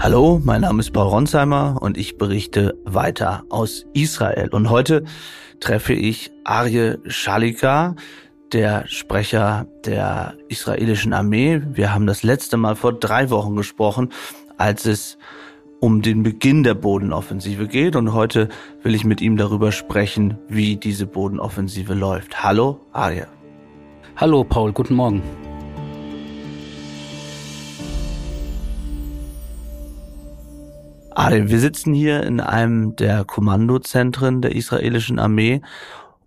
Hallo, mein Name ist Paul Ronsheimer und ich berichte weiter aus Israel. Und heute treffe ich Arje Shalika, der Sprecher der israelischen Armee. Wir haben das letzte Mal vor drei Wochen gesprochen, als es um den Beginn der Bodenoffensive geht. Und heute will ich mit ihm darüber sprechen, wie diese Bodenoffensive läuft. Hallo, Arje. Hallo, Paul, guten Morgen. Adel, wir sitzen hier in einem der Kommandozentren der israelischen Armee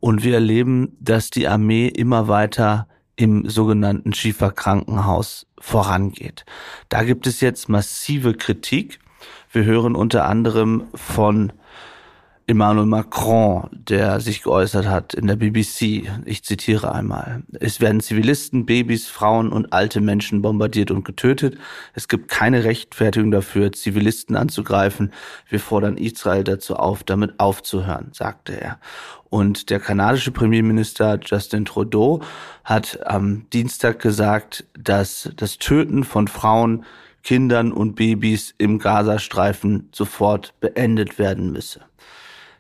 und wir erleben, dass die Armee immer weiter im sogenannten Schiefer Krankenhaus vorangeht. Da gibt es jetzt massive Kritik. Wir hören unter anderem von Emmanuel Macron, der sich geäußert hat in der BBC. Ich zitiere einmal. Es werden Zivilisten, Babys, Frauen und alte Menschen bombardiert und getötet. Es gibt keine Rechtfertigung dafür, Zivilisten anzugreifen. Wir fordern Israel dazu auf, damit aufzuhören, sagte er. Und der kanadische Premierminister Justin Trudeau hat am Dienstag gesagt, dass das Töten von Frauen, Kindern und Babys im Gazastreifen sofort beendet werden müsse.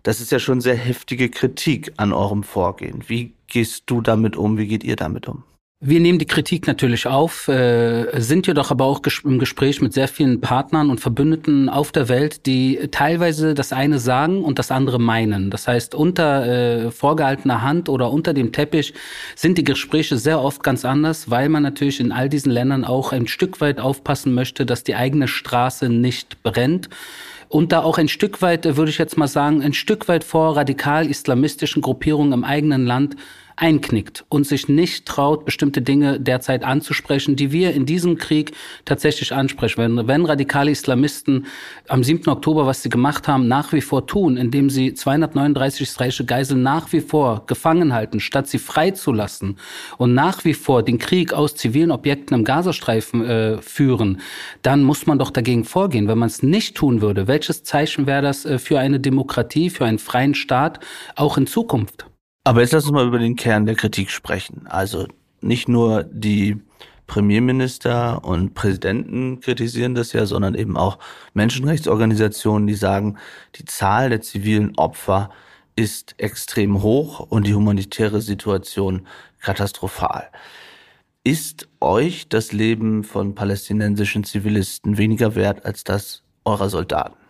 Das ist ja schon sehr heftige Kritik an eurem Vorgehen. Wie gehst du damit um? Wie geht ihr damit um? Wir nehmen die Kritik natürlich auf, äh, sind jedoch aber auch im Gespräch mit sehr vielen Partnern und Verbündeten auf der Welt, die teilweise das eine sagen und das andere meinen. Das heißt, unter äh, vorgehaltener Hand oder unter dem Teppich sind die Gespräche sehr oft ganz anders, weil man natürlich in all diesen Ländern auch ein Stück weit aufpassen möchte, dass die eigene Straße nicht brennt und da auch ein Stück weit, äh, würde ich jetzt mal sagen, ein Stück weit vor radikal-islamistischen Gruppierungen im eigenen Land einknickt und sich nicht traut, bestimmte Dinge derzeit anzusprechen, die wir in diesem Krieg tatsächlich ansprechen. Wenn, wenn radikale Islamisten am 7. Oktober, was sie gemacht haben, nach wie vor tun, indem sie 239 israelische Geiseln nach wie vor gefangen halten, statt sie freizulassen und nach wie vor den Krieg aus zivilen Objekten im Gazastreifen äh, führen, dann muss man doch dagegen vorgehen. Wenn man es nicht tun würde, welches Zeichen wäre das äh, für eine Demokratie, für einen freien Staat, auch in Zukunft? Aber jetzt lass uns mal über den Kern der Kritik sprechen. Also nicht nur die Premierminister und Präsidenten kritisieren das ja, sondern eben auch Menschenrechtsorganisationen, die sagen, die Zahl der zivilen Opfer ist extrem hoch und die humanitäre Situation katastrophal. Ist euch das Leben von palästinensischen Zivilisten weniger wert als das eurer Soldaten?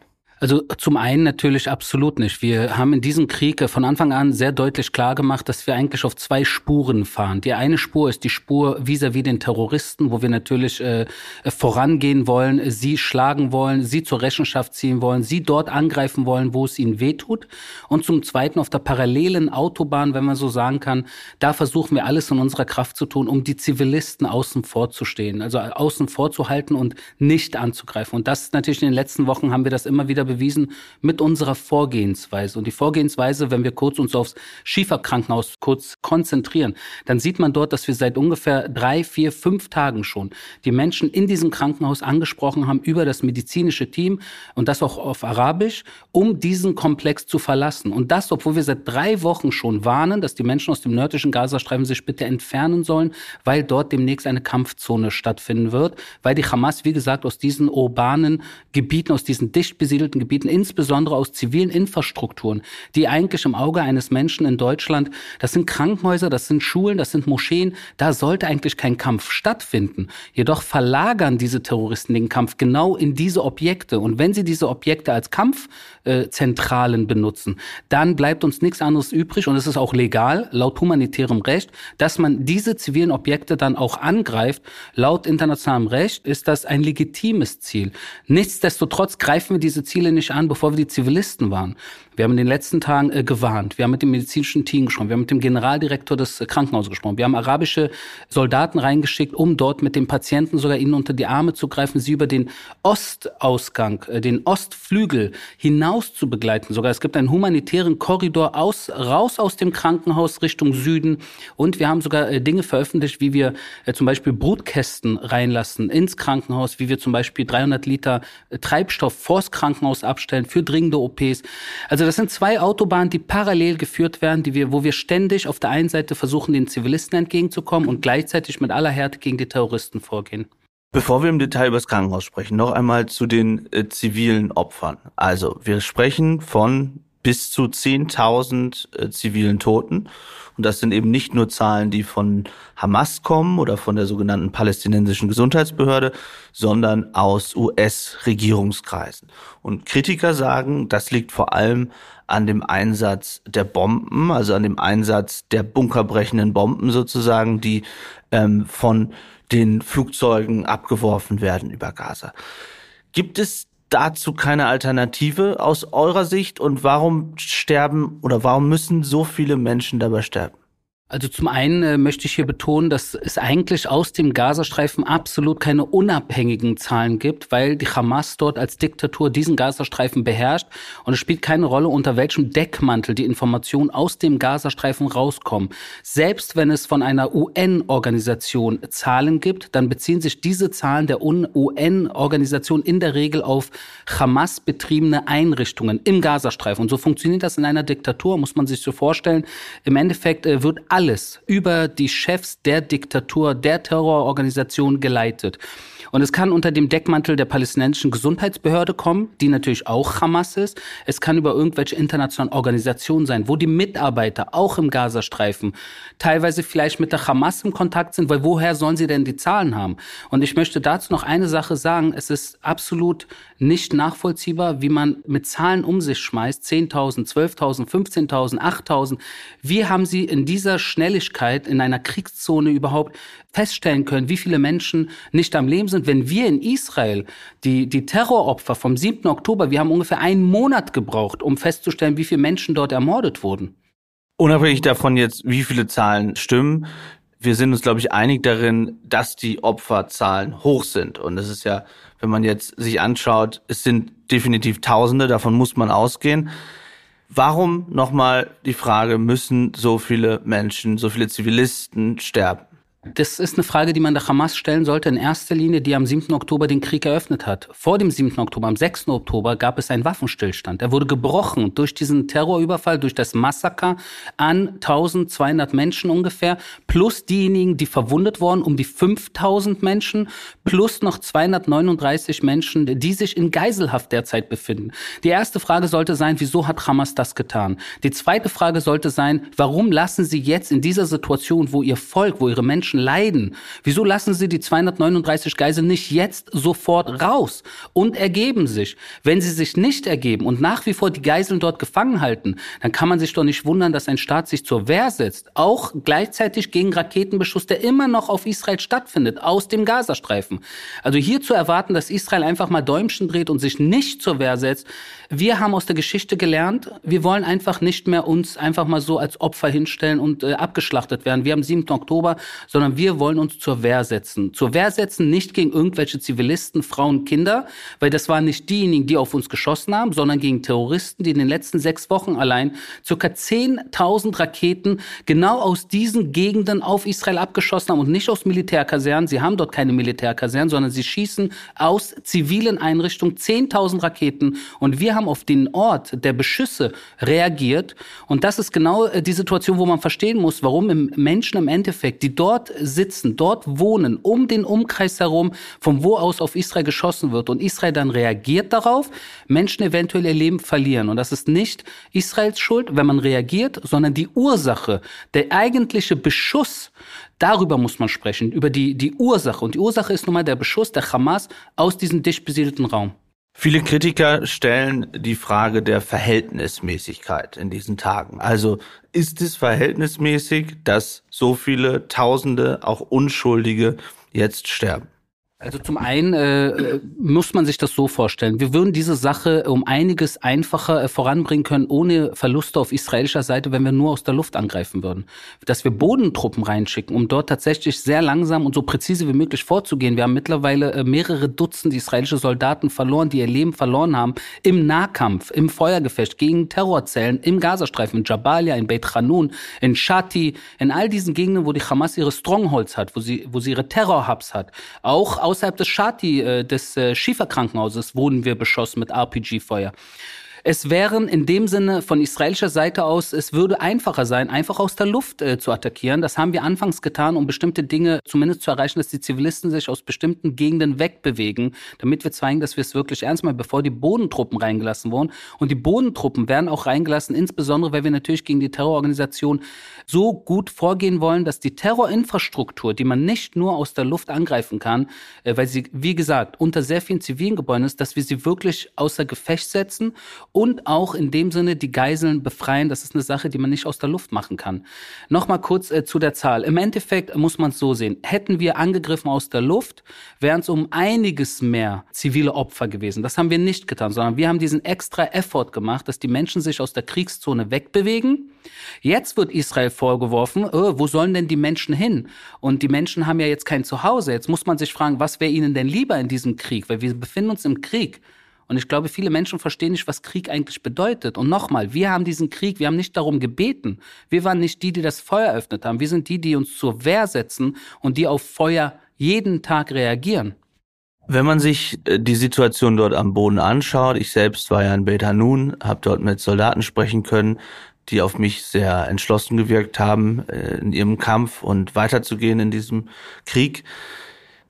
Also zum einen natürlich absolut nicht. Wir haben in diesem Krieg von Anfang an sehr deutlich klar gemacht, dass wir eigentlich auf zwei Spuren fahren. Die eine Spur ist die Spur vis-à-vis -vis den Terroristen, wo wir natürlich äh, vorangehen wollen, sie schlagen wollen, sie zur Rechenschaft ziehen wollen, sie dort angreifen wollen, wo es ihnen wehtut. Und zum Zweiten auf der parallelen Autobahn, wenn man so sagen kann, da versuchen wir alles in unserer Kraft zu tun, um die Zivilisten außen vor zu stehen, also außen vor zu halten und nicht anzugreifen. Und das natürlich in den letzten Wochen haben wir das immer wieder bewiesen mit unserer Vorgehensweise. Und die Vorgehensweise, wenn wir kurz uns aufs Schieferkrankenhaus kurz konzentrieren, dann sieht man dort, dass wir seit ungefähr drei, vier, fünf Tagen schon die Menschen in diesem Krankenhaus angesprochen haben über das medizinische Team und das auch auf Arabisch, um diesen Komplex zu verlassen. Und das, obwohl wir seit drei Wochen schon warnen, dass die Menschen aus dem nördlichen Gazastreifen sich bitte entfernen sollen, weil dort demnächst eine Kampfzone stattfinden wird, weil die Hamas, wie gesagt, aus diesen urbanen Gebieten, aus diesen dicht besiedelten Gebieten, insbesondere aus zivilen Infrastrukturen, die eigentlich im Auge eines Menschen in Deutschland, das sind Krankenhäuser, das sind Schulen, das sind Moscheen, da sollte eigentlich kein Kampf stattfinden. Jedoch verlagern diese Terroristen den Kampf genau in diese Objekte. Und wenn sie diese Objekte als Kampfzentralen benutzen, dann bleibt uns nichts anderes übrig und es ist auch legal, laut humanitärem Recht, dass man diese zivilen Objekte dann auch angreift. Laut internationalem Recht ist das ein legitimes Ziel. Nichtsdestotrotz greifen wir diese Ziele nicht an, bevor wir die Zivilisten waren. Wir haben in den letzten Tagen äh, gewarnt. Wir haben mit dem medizinischen Team gesprochen. Wir haben mit dem Generaldirektor des äh, Krankenhauses gesprochen. Wir haben arabische Soldaten reingeschickt, um dort mit den Patienten sogar ihnen unter die Arme zu greifen, sie über den Ostausgang, äh, den Ostflügel hinaus zu begleiten. Sogar es gibt einen humanitären Korridor aus, raus aus dem Krankenhaus Richtung Süden. Und wir haben sogar äh, Dinge veröffentlicht, wie wir äh, zum Beispiel Brutkästen reinlassen ins Krankenhaus, wie wir zum Beispiel 300 Liter äh, Treibstoff vors Krankenhaus abstellen für dringende OPs. Also also das sind zwei Autobahnen, die parallel geführt werden, die wir, wo wir ständig auf der einen Seite versuchen, den Zivilisten entgegenzukommen und gleichzeitig mit aller Härte gegen die Terroristen vorgehen. Bevor wir im Detail über das Krankenhaus sprechen, noch einmal zu den äh, zivilen Opfern. Also wir sprechen von bis zu 10.000 äh, zivilen Toten. Und das sind eben nicht nur Zahlen, die von Hamas kommen oder von der sogenannten palästinensischen Gesundheitsbehörde, sondern aus US-Regierungskreisen. Und Kritiker sagen, das liegt vor allem an dem Einsatz der Bomben, also an dem Einsatz der bunkerbrechenden Bomben sozusagen, die ähm, von den Flugzeugen abgeworfen werden über Gaza. Gibt es dazu keine Alternative aus eurer Sicht und warum sterben oder warum müssen so viele Menschen dabei sterben? Also zum einen äh, möchte ich hier betonen, dass es eigentlich aus dem Gazastreifen absolut keine unabhängigen Zahlen gibt, weil die Hamas dort als Diktatur diesen Gazastreifen beherrscht und es spielt keine Rolle, unter welchem Deckmantel die Informationen aus dem Gazastreifen rauskommen. Selbst wenn es von einer UN-Organisation Zahlen gibt, dann beziehen sich diese Zahlen der UN-Organisation in der Regel auf Hamas betriebene Einrichtungen im Gazastreifen. Und so funktioniert das in einer Diktatur, muss man sich so vorstellen. Im Endeffekt äh, wird alles über die Chefs der Diktatur, der Terrororganisation geleitet. Und es kann unter dem Deckmantel der palästinensischen Gesundheitsbehörde kommen, die natürlich auch Hamas ist. Es kann über irgendwelche internationalen Organisationen sein, wo die Mitarbeiter auch im Gazastreifen teilweise vielleicht mit der Hamas im Kontakt sind, weil woher sollen sie denn die Zahlen haben? Und ich möchte dazu noch eine Sache sagen. Es ist absolut nicht nachvollziehbar, wie man mit Zahlen um sich schmeißt. 10.000, 12.000, 15.000, 8.000. Wie haben Sie in dieser Schnelligkeit in einer Kriegszone überhaupt feststellen können, wie viele Menschen nicht am Leben sind, wenn wir in Israel die, die Terroropfer vom 7. Oktober, wir haben ungefähr einen Monat gebraucht, um festzustellen, wie viele Menschen dort ermordet wurden. Unabhängig davon jetzt, wie viele Zahlen stimmen, wir sind uns, glaube ich, einig darin, dass die Opferzahlen hoch sind. Und es ist ja, wenn man jetzt sich anschaut, es sind definitiv Tausende, davon muss man ausgehen. Warum nochmal die Frage, müssen so viele Menschen, so viele Zivilisten sterben? Das ist eine Frage, die man der Hamas stellen sollte, in erster Linie, die am 7. Oktober den Krieg eröffnet hat. Vor dem 7. Oktober, am 6. Oktober, gab es einen Waffenstillstand. Er wurde gebrochen durch diesen Terrorüberfall, durch das Massaker an 1200 Menschen ungefähr, plus diejenigen, die verwundet wurden, um die 5000 Menschen, plus noch 239 Menschen, die sich in Geiselhaft derzeit befinden. Die erste Frage sollte sein, wieso hat Hamas das getan? Die zweite Frage sollte sein, warum lassen sie jetzt in dieser Situation, wo ihr Volk, wo ihre Menschen Menschen leiden. Wieso lassen Sie die 239 Geiseln nicht jetzt sofort raus und ergeben sich? Wenn sie sich nicht ergeben und nach wie vor die Geiseln dort gefangen halten, dann kann man sich doch nicht wundern, dass ein Staat sich zur Wehr setzt, auch gleichzeitig gegen Raketenbeschuss, der immer noch auf Israel stattfindet, aus dem Gazastreifen. Also hier zu erwarten, dass Israel einfach mal Däumchen dreht und sich nicht zur Wehr setzt, wir haben aus der Geschichte gelernt, wir wollen einfach nicht mehr uns einfach mal so als Opfer hinstellen und äh, abgeschlachtet werden. Wir haben 7. Oktober, sondern wir wollen uns zur Wehr setzen. Zur Wehr setzen nicht gegen irgendwelche Zivilisten, Frauen, Kinder, weil das waren nicht diejenigen, die auf uns geschossen haben, sondern gegen Terroristen, die in den letzten sechs Wochen allein circa 10.000 Raketen genau aus diesen Gegenden auf Israel abgeschossen haben und nicht aus Militärkasernen. Sie haben dort keine Militärkasernen, sondern sie schießen aus zivilen Einrichtungen 10.000 Raketen und wir haben haben auf den Ort der Beschüsse reagiert. Und das ist genau äh, die Situation, wo man verstehen muss, warum Menschen im Endeffekt, die dort sitzen, dort wohnen, um den Umkreis herum, von wo aus auf Israel geschossen wird und Israel dann reagiert darauf, Menschen eventuell ihr Leben verlieren. Und das ist nicht Israels Schuld, wenn man reagiert, sondern die Ursache, der eigentliche Beschuss, Darüber muss man sprechen, über die, die Ursache. Und die Ursache ist nun mal der Beschuss der Hamas aus diesem dicht besiedelten Raum. Viele Kritiker stellen die Frage der Verhältnismäßigkeit in diesen Tagen. Also ist es verhältnismäßig, dass so viele Tausende, auch Unschuldige, jetzt sterben? Also zum einen äh, muss man sich das so vorstellen. Wir würden diese Sache um einiges einfacher äh, voranbringen können, ohne Verluste auf israelischer Seite, wenn wir nur aus der Luft angreifen würden. Dass wir Bodentruppen reinschicken, um dort tatsächlich sehr langsam und so präzise wie möglich vorzugehen. Wir haben mittlerweile äh, mehrere Dutzend israelische Soldaten verloren, die ihr Leben verloren haben im Nahkampf, im Feuergefecht gegen Terrorzellen im Gazastreifen, in Jabalia, in Beit Hanun, in Shati, in all diesen Gegenden, wo die Hamas ihre Strongholds hat, wo sie, wo sie ihre Terrorhubs hat. Auch außerhalb des Shati, äh, des äh, Schieferkrankenhauses, wurden wir beschossen mit RPG-Feuer. Es wären in dem Sinne von israelischer Seite aus, es würde einfacher sein, einfach aus der Luft äh, zu attackieren. Das haben wir anfangs getan, um bestimmte Dinge zumindest zu erreichen, dass die Zivilisten sich aus bestimmten Gegenden wegbewegen, damit wir zeigen, dass wir es wirklich ernst meinen, bevor die Bodentruppen reingelassen wurden. Und die Bodentruppen werden auch reingelassen, insbesondere weil wir natürlich gegen die Terrororganisation so gut vorgehen wollen, dass die Terrorinfrastruktur, die man nicht nur aus der Luft angreifen kann, äh, weil sie, wie gesagt, unter sehr vielen zivilen Gebäuden ist, dass wir sie wirklich außer Gefecht setzen und auch in dem Sinne die Geiseln befreien. Das ist eine Sache, die man nicht aus der Luft machen kann. Nochmal kurz äh, zu der Zahl. Im Endeffekt muss man es so sehen. Hätten wir angegriffen aus der Luft, wären es um einiges mehr zivile Opfer gewesen. Das haben wir nicht getan, sondern wir haben diesen extra Effort gemacht, dass die Menschen sich aus der Kriegszone wegbewegen. Jetzt wird Israel vorgeworfen, oh, wo sollen denn die Menschen hin? Und die Menschen haben ja jetzt kein Zuhause. Jetzt muss man sich fragen, was wäre ihnen denn lieber in diesem Krieg? Weil wir befinden uns im Krieg. Und ich glaube, viele Menschen verstehen nicht, was Krieg eigentlich bedeutet. Und nochmal, wir haben diesen Krieg, wir haben nicht darum gebeten. Wir waren nicht die, die das Feuer eröffnet haben. Wir sind die, die uns zur Wehr setzen und die auf Feuer jeden Tag reagieren. Wenn man sich äh, die Situation dort am Boden anschaut, ich selbst war ja in Beit Hanun, habe dort mit Soldaten sprechen können, die auf mich sehr entschlossen gewirkt haben, äh, in ihrem Kampf und weiterzugehen in diesem Krieg.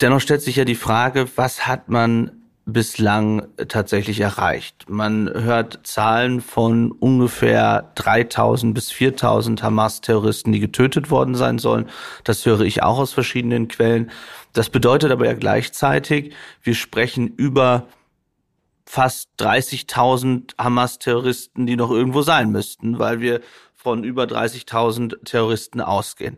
Dennoch stellt sich ja die Frage, was hat man bislang tatsächlich erreicht. Man hört Zahlen von ungefähr 3000 bis 4000 Hamas-Terroristen, die getötet worden sein sollen. Das höre ich auch aus verschiedenen Quellen. Das bedeutet aber ja gleichzeitig, wir sprechen über fast 30.000 Hamas-Terroristen, die noch irgendwo sein müssten, weil wir von über 30.000 Terroristen ausgehen.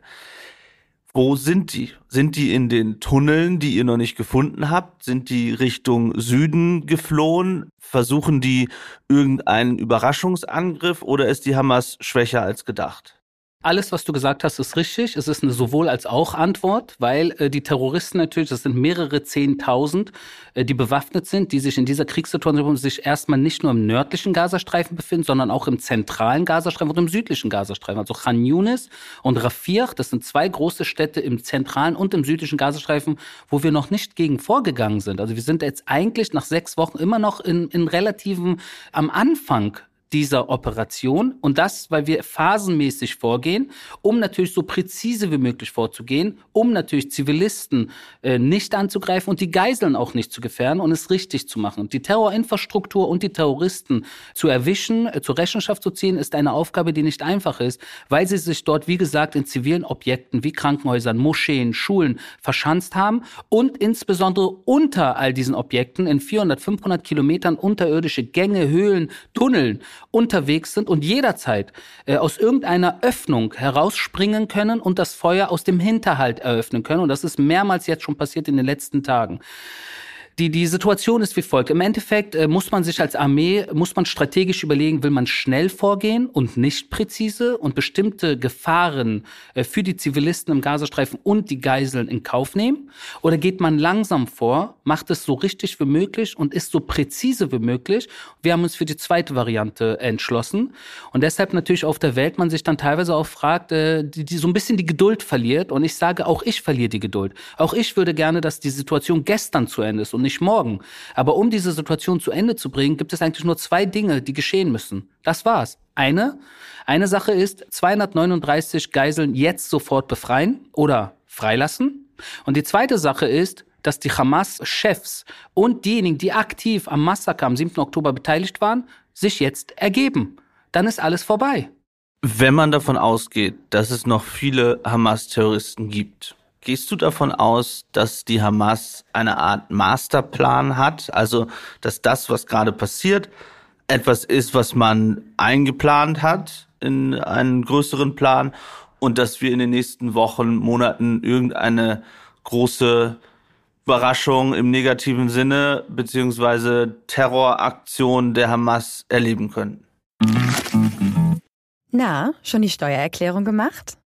Wo sind die? Sind die in den Tunneln, die ihr noch nicht gefunden habt? Sind die Richtung Süden geflohen? Versuchen die irgendeinen Überraschungsangriff oder ist die Hamas schwächer als gedacht? Alles, was du gesagt hast, ist richtig. Es ist eine sowohl als auch Antwort, weil äh, die Terroristen natürlich, das sind mehrere Zehntausend, äh, die bewaffnet sind, die sich in dieser Kriegssituation sich erstmal nicht nur im nördlichen Gazastreifen befinden, sondern auch im zentralen Gazastreifen und im südlichen Gazastreifen. Also Khan Yunis und Rafir, das sind zwei große Städte im zentralen und im südlichen Gazastreifen, wo wir noch nicht gegen vorgegangen sind. Also wir sind jetzt eigentlich nach sechs Wochen immer noch in, in relativen, am Anfang dieser Operation. Und das, weil wir phasenmäßig vorgehen, um natürlich so präzise wie möglich vorzugehen, um natürlich Zivilisten äh, nicht anzugreifen und die Geiseln auch nicht zu gefährden und es richtig zu machen. Die Terrorinfrastruktur und die Terroristen zu erwischen, äh, zur Rechenschaft zu ziehen, ist eine Aufgabe, die nicht einfach ist, weil sie sich dort, wie gesagt, in zivilen Objekten wie Krankenhäusern, Moscheen, Schulen verschanzt haben und insbesondere unter all diesen Objekten in 400, 500 Kilometern unterirdische Gänge, Höhlen, Tunneln unterwegs sind und jederzeit äh, aus irgendeiner Öffnung herausspringen können und das Feuer aus dem Hinterhalt eröffnen können. Und das ist mehrmals jetzt schon passiert in den letzten Tagen. Die, die Situation ist wie folgt. Im Endeffekt äh, muss man sich als Armee, muss man strategisch überlegen, will man schnell vorgehen und nicht präzise und bestimmte Gefahren äh, für die Zivilisten im Gazastreifen und die Geiseln in Kauf nehmen? Oder geht man langsam vor, macht es so richtig wie möglich und ist so präzise wie möglich? Wir haben uns für die zweite Variante entschlossen. Und deshalb natürlich auf der Welt man sich dann teilweise auch fragt, äh, die, die so ein bisschen die Geduld verliert. Und ich sage, auch ich verliere die Geduld. Auch ich würde gerne, dass die Situation gestern zu Ende ist und nicht morgen. Aber um diese Situation zu Ende zu bringen, gibt es eigentlich nur zwei Dinge, die geschehen müssen. Das war's. Eine, eine Sache ist 239 Geiseln jetzt sofort befreien oder freilassen. Und die zweite Sache ist, dass die Hamas-Chefs und diejenigen, die aktiv am Massaker am 7. Oktober beteiligt waren, sich jetzt ergeben. Dann ist alles vorbei. Wenn man davon ausgeht, dass es noch viele Hamas-Terroristen gibt, Gehst du davon aus, dass die Hamas eine Art Masterplan hat? Also, dass das, was gerade passiert, etwas ist, was man eingeplant hat in einen größeren Plan und dass wir in den nächsten Wochen, Monaten irgendeine große Überraschung im negativen Sinne beziehungsweise Terroraktion der Hamas erleben können. Na, schon die Steuererklärung gemacht?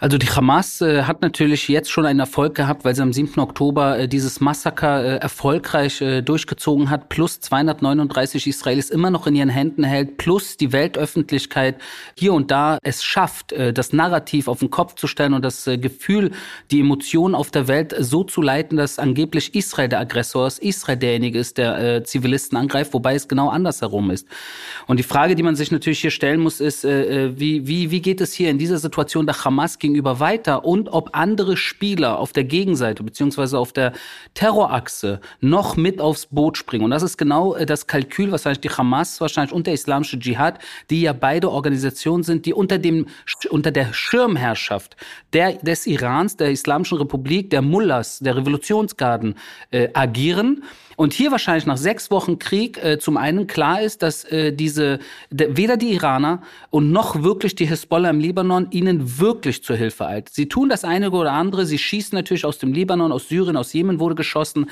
Also die Hamas äh, hat natürlich jetzt schon einen Erfolg gehabt, weil sie am 7. Oktober äh, dieses Massaker äh, erfolgreich äh, durchgezogen hat, plus 239 Israelis immer noch in ihren Händen hält, plus die Weltöffentlichkeit hier und da es schafft, äh, das Narrativ auf den Kopf zu stellen und das äh, Gefühl, die Emotionen auf der Welt so zu leiten, dass angeblich Israel der Aggressor ist, Israel derjenige ist, der Zivilisten angreift, wobei es genau andersherum ist. Und die Frage, die man sich natürlich hier stellen muss, ist, wie, wie, wie geht es hier in dieser Situation der Hamas gegenüber weiter und ob andere Spieler auf der Gegenseite beziehungsweise auf der Terrorachse noch mit aufs Boot springen. Und das ist genau äh, das Kalkül, wahrscheinlich die Hamas wahrscheinlich und der islamische Dschihad, die ja beide Organisationen sind, die unter dem unter der Schirmherrschaft der des Irans, der Islamischen Republik, der Mullahs, der Revolutionsgarden äh, agieren und hier wahrscheinlich nach sechs Wochen Krieg äh, zum einen klar ist, dass äh, diese de, weder die Iraner und noch wirklich die Hisbollah im Libanon ihnen wirklich zur Hilfe eilt. Sie tun das eine oder andere, sie schießen natürlich aus dem Libanon, aus Syrien, aus Jemen wurde geschossen.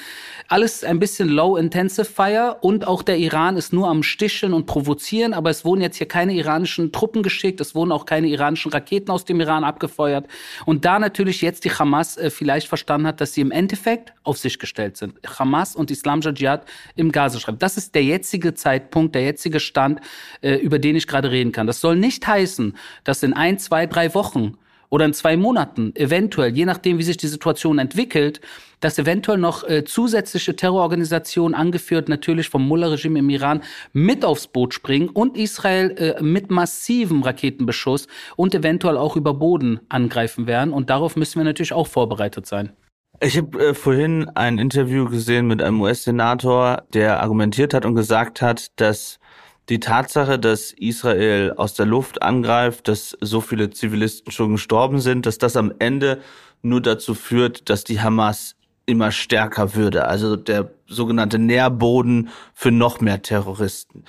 Alles ein bisschen low-intensive Fire und auch der Iran ist nur am Sticheln und provozieren, aber es wurden jetzt hier keine iranischen Truppen geschickt, es wurden auch keine iranischen Raketen aus dem Iran abgefeuert. Und da natürlich jetzt die Hamas äh, vielleicht verstanden hat, dass sie im Endeffekt auf sich gestellt sind. Hamas und Islam islamischer Dschihad im Gazastreifen. Das ist der jetzige Zeitpunkt, der jetzige Stand, äh, über den ich gerade reden kann. Das soll nicht heißen, dass in ein, zwei, drei Wochen oder in zwei Monaten eventuell, je nachdem, wie sich die Situation entwickelt, dass eventuell noch äh, zusätzliche Terrororganisationen, angeführt natürlich vom Mullah-Regime im Iran, mit aufs Boot springen und Israel äh, mit massivem Raketenbeschuss und eventuell auch über Boden angreifen werden. Und darauf müssen wir natürlich auch vorbereitet sein. Ich habe äh, vorhin ein Interview gesehen mit einem US-Senator, der argumentiert hat und gesagt hat, dass die Tatsache, dass Israel aus der Luft angreift, dass so viele Zivilisten schon gestorben sind, dass das am Ende nur dazu führt, dass die Hamas immer stärker würde. Also der sogenannte Nährboden für noch mehr Terroristen.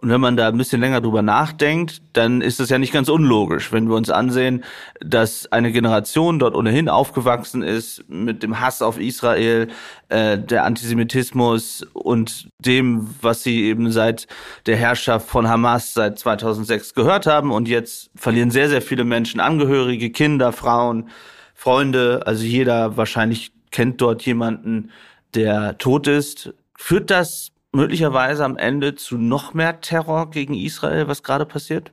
Und wenn man da ein bisschen länger drüber nachdenkt, dann ist das ja nicht ganz unlogisch, wenn wir uns ansehen, dass eine Generation dort ohnehin aufgewachsen ist mit dem Hass auf Israel, äh, der Antisemitismus und dem, was sie eben seit der Herrschaft von Hamas seit 2006 gehört haben. Und jetzt verlieren sehr, sehr viele Menschen Angehörige, Kinder, Frauen, Freunde. Also jeder wahrscheinlich kennt dort jemanden, der tot ist. Führt das möglicherweise am Ende zu noch mehr Terror gegen Israel, was gerade passiert?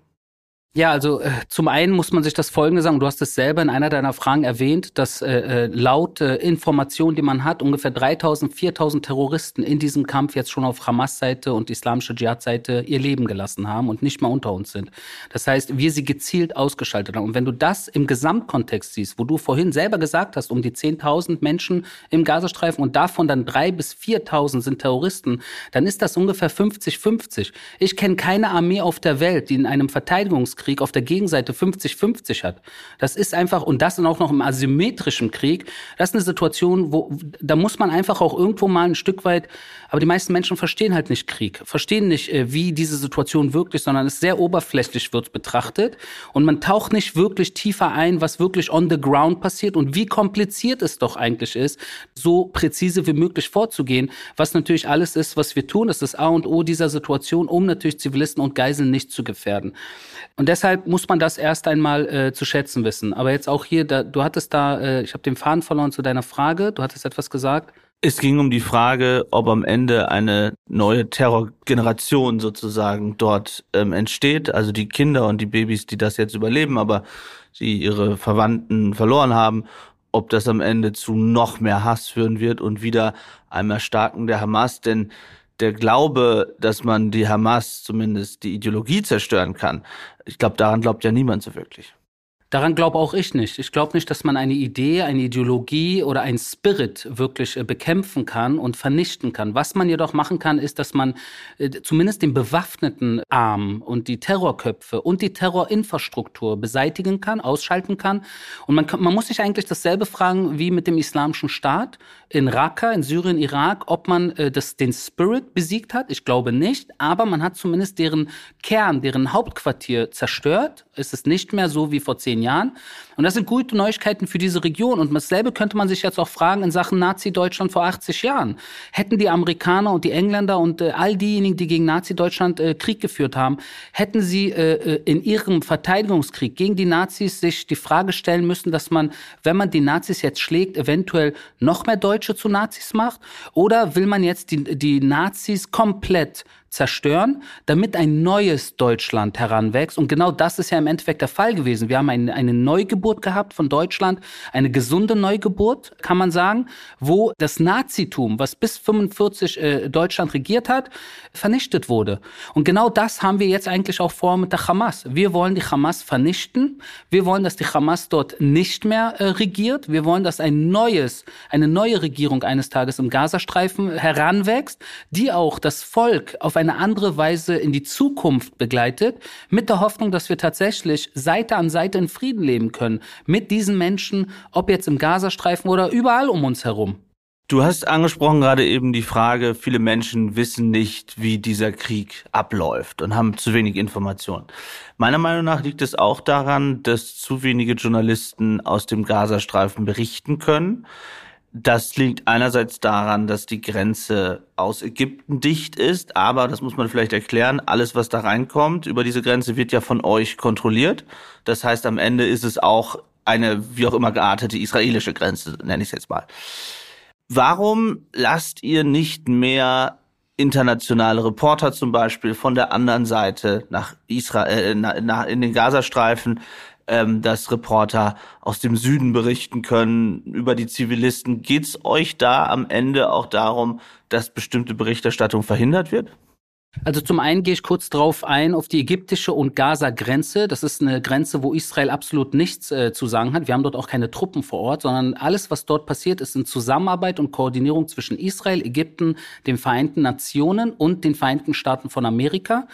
Ja, also äh, zum einen muss man sich das Folgende sagen. Du hast es selber in einer deiner Fragen erwähnt, dass äh, äh laut äh, Informationen, die man hat, ungefähr 3000, 4000 Terroristen in diesem Kampf jetzt schon auf Hamas-Seite und islamische Dschihad-Seite ihr Leben gelassen haben und nicht mehr unter uns sind. Das heißt, wir sie gezielt ausgeschaltet haben. Und wenn du das im Gesamtkontext siehst, wo du vorhin selber gesagt hast, um die 10.000 Menschen im Gazastreifen und davon dann 3.000 bis 4.000 sind Terroristen, dann ist das ungefähr 50-50. Ich kenne keine Armee auf der Welt, die in einem Verteidigungskrieg Krieg auf der Gegenseite 50-50 hat. Das ist einfach, und das dann auch noch im asymmetrischen Krieg, das ist eine Situation, wo, da muss man einfach auch irgendwo mal ein Stück weit, aber die meisten Menschen verstehen halt nicht Krieg, verstehen nicht, äh, wie diese Situation wirklich, sondern es sehr oberflächlich wird betrachtet und man taucht nicht wirklich tiefer ein, was wirklich on the ground passiert und wie kompliziert es doch eigentlich ist, so präzise wie möglich vorzugehen, was natürlich alles ist, was wir tun, das ist das A und O dieser Situation, um natürlich Zivilisten und Geiseln nicht zu gefährden. Und deshalb muss man das erst einmal äh, zu schätzen wissen. Aber jetzt auch hier, da, du hattest da, äh, ich habe den Faden verloren zu deiner Frage, du hattest etwas gesagt. Es ging um die Frage, ob am Ende eine neue Terrorgeneration sozusagen dort ähm, entsteht. Also die Kinder und die Babys, die das jetzt überleben, aber sie ihre Verwandten verloren haben, ob das am Ende zu noch mehr Hass führen wird und wieder einem Erstarken der Hamas. Denn der Glaube, dass man die Hamas zumindest die Ideologie zerstören kann, ich glaube, daran glaubt ja niemand so wirklich. Daran glaube auch ich nicht. Ich glaube nicht, dass man eine Idee, eine Ideologie oder ein Spirit wirklich äh, bekämpfen kann und vernichten kann. Was man jedoch machen kann, ist, dass man äh, zumindest den bewaffneten Arm und die Terrorköpfe und die Terrorinfrastruktur beseitigen kann, ausschalten kann. Und man, man muss sich eigentlich dasselbe fragen wie mit dem Islamischen Staat in Raqqa, in Syrien, Irak, ob man äh, das, den Spirit besiegt hat. Ich glaube nicht, aber man hat zumindest deren Kern, deren Hauptquartier zerstört. Es ist nicht mehr so wie vor zehn zehn Jahren. Und das sind gute Neuigkeiten für diese Region. Und dasselbe könnte man sich jetzt auch fragen in Sachen Nazi-Deutschland vor 80 Jahren. Hätten die Amerikaner und die Engländer und äh, all diejenigen, die gegen Nazi-Deutschland äh, Krieg geführt haben, hätten sie äh, äh, in ihrem Verteidigungskrieg gegen die Nazis sich die Frage stellen müssen, dass man, wenn man die Nazis jetzt schlägt, eventuell noch mehr Deutsche zu Nazis macht? Oder will man jetzt die, die Nazis komplett zerstören, damit ein neues Deutschland heranwächst. Und genau das ist ja im Endeffekt der Fall gewesen. Wir haben eine, eine Neugeburt gehabt von Deutschland, eine gesunde Neugeburt, kann man sagen, wo das Nazitum, was bis 45 äh, Deutschland regiert hat, vernichtet wurde. Und genau das haben wir jetzt eigentlich auch vor mit der Hamas. Wir wollen die Hamas vernichten. Wir wollen, dass die Hamas dort nicht mehr äh, regiert. Wir wollen, dass ein neues, eine neue Regierung eines Tages im Gazastreifen heranwächst, die auch das Volk auf eine andere Weise in die Zukunft begleitet, mit der Hoffnung, dass wir tatsächlich Seite an Seite in Frieden leben können. Mit diesen Menschen, ob jetzt im Gazastreifen oder überall um uns herum. Du hast angesprochen gerade eben die Frage, viele Menschen wissen nicht, wie dieser Krieg abläuft und haben zu wenig Informationen. Meiner Meinung nach liegt es auch daran, dass zu wenige Journalisten aus dem Gazastreifen berichten können. Das liegt einerseits daran, dass die Grenze aus Ägypten dicht ist, aber das muss man vielleicht erklären, alles, was da reinkommt über diese Grenze, wird ja von euch kontrolliert. Das heißt, am Ende ist es auch eine wie auch immer geartete israelische Grenze, nenne ich es jetzt mal. Warum lasst ihr nicht mehr internationale Reporter zum Beispiel von der anderen Seite nach Israel, äh, in den Gazastreifen ähm, dass Reporter aus dem Süden berichten können über die Zivilisten. Geht's euch da am Ende auch darum, dass bestimmte Berichterstattung verhindert wird? Also zum einen gehe ich kurz drauf ein auf die ägyptische und Gaza-Grenze. Das ist eine Grenze, wo Israel absolut nichts äh, zu sagen hat. Wir haben dort auch keine Truppen vor Ort, sondern alles, was dort passiert, ist in Zusammenarbeit und Koordinierung zwischen Israel, Ägypten, den Vereinten Nationen und den Vereinigten Staaten von Amerika.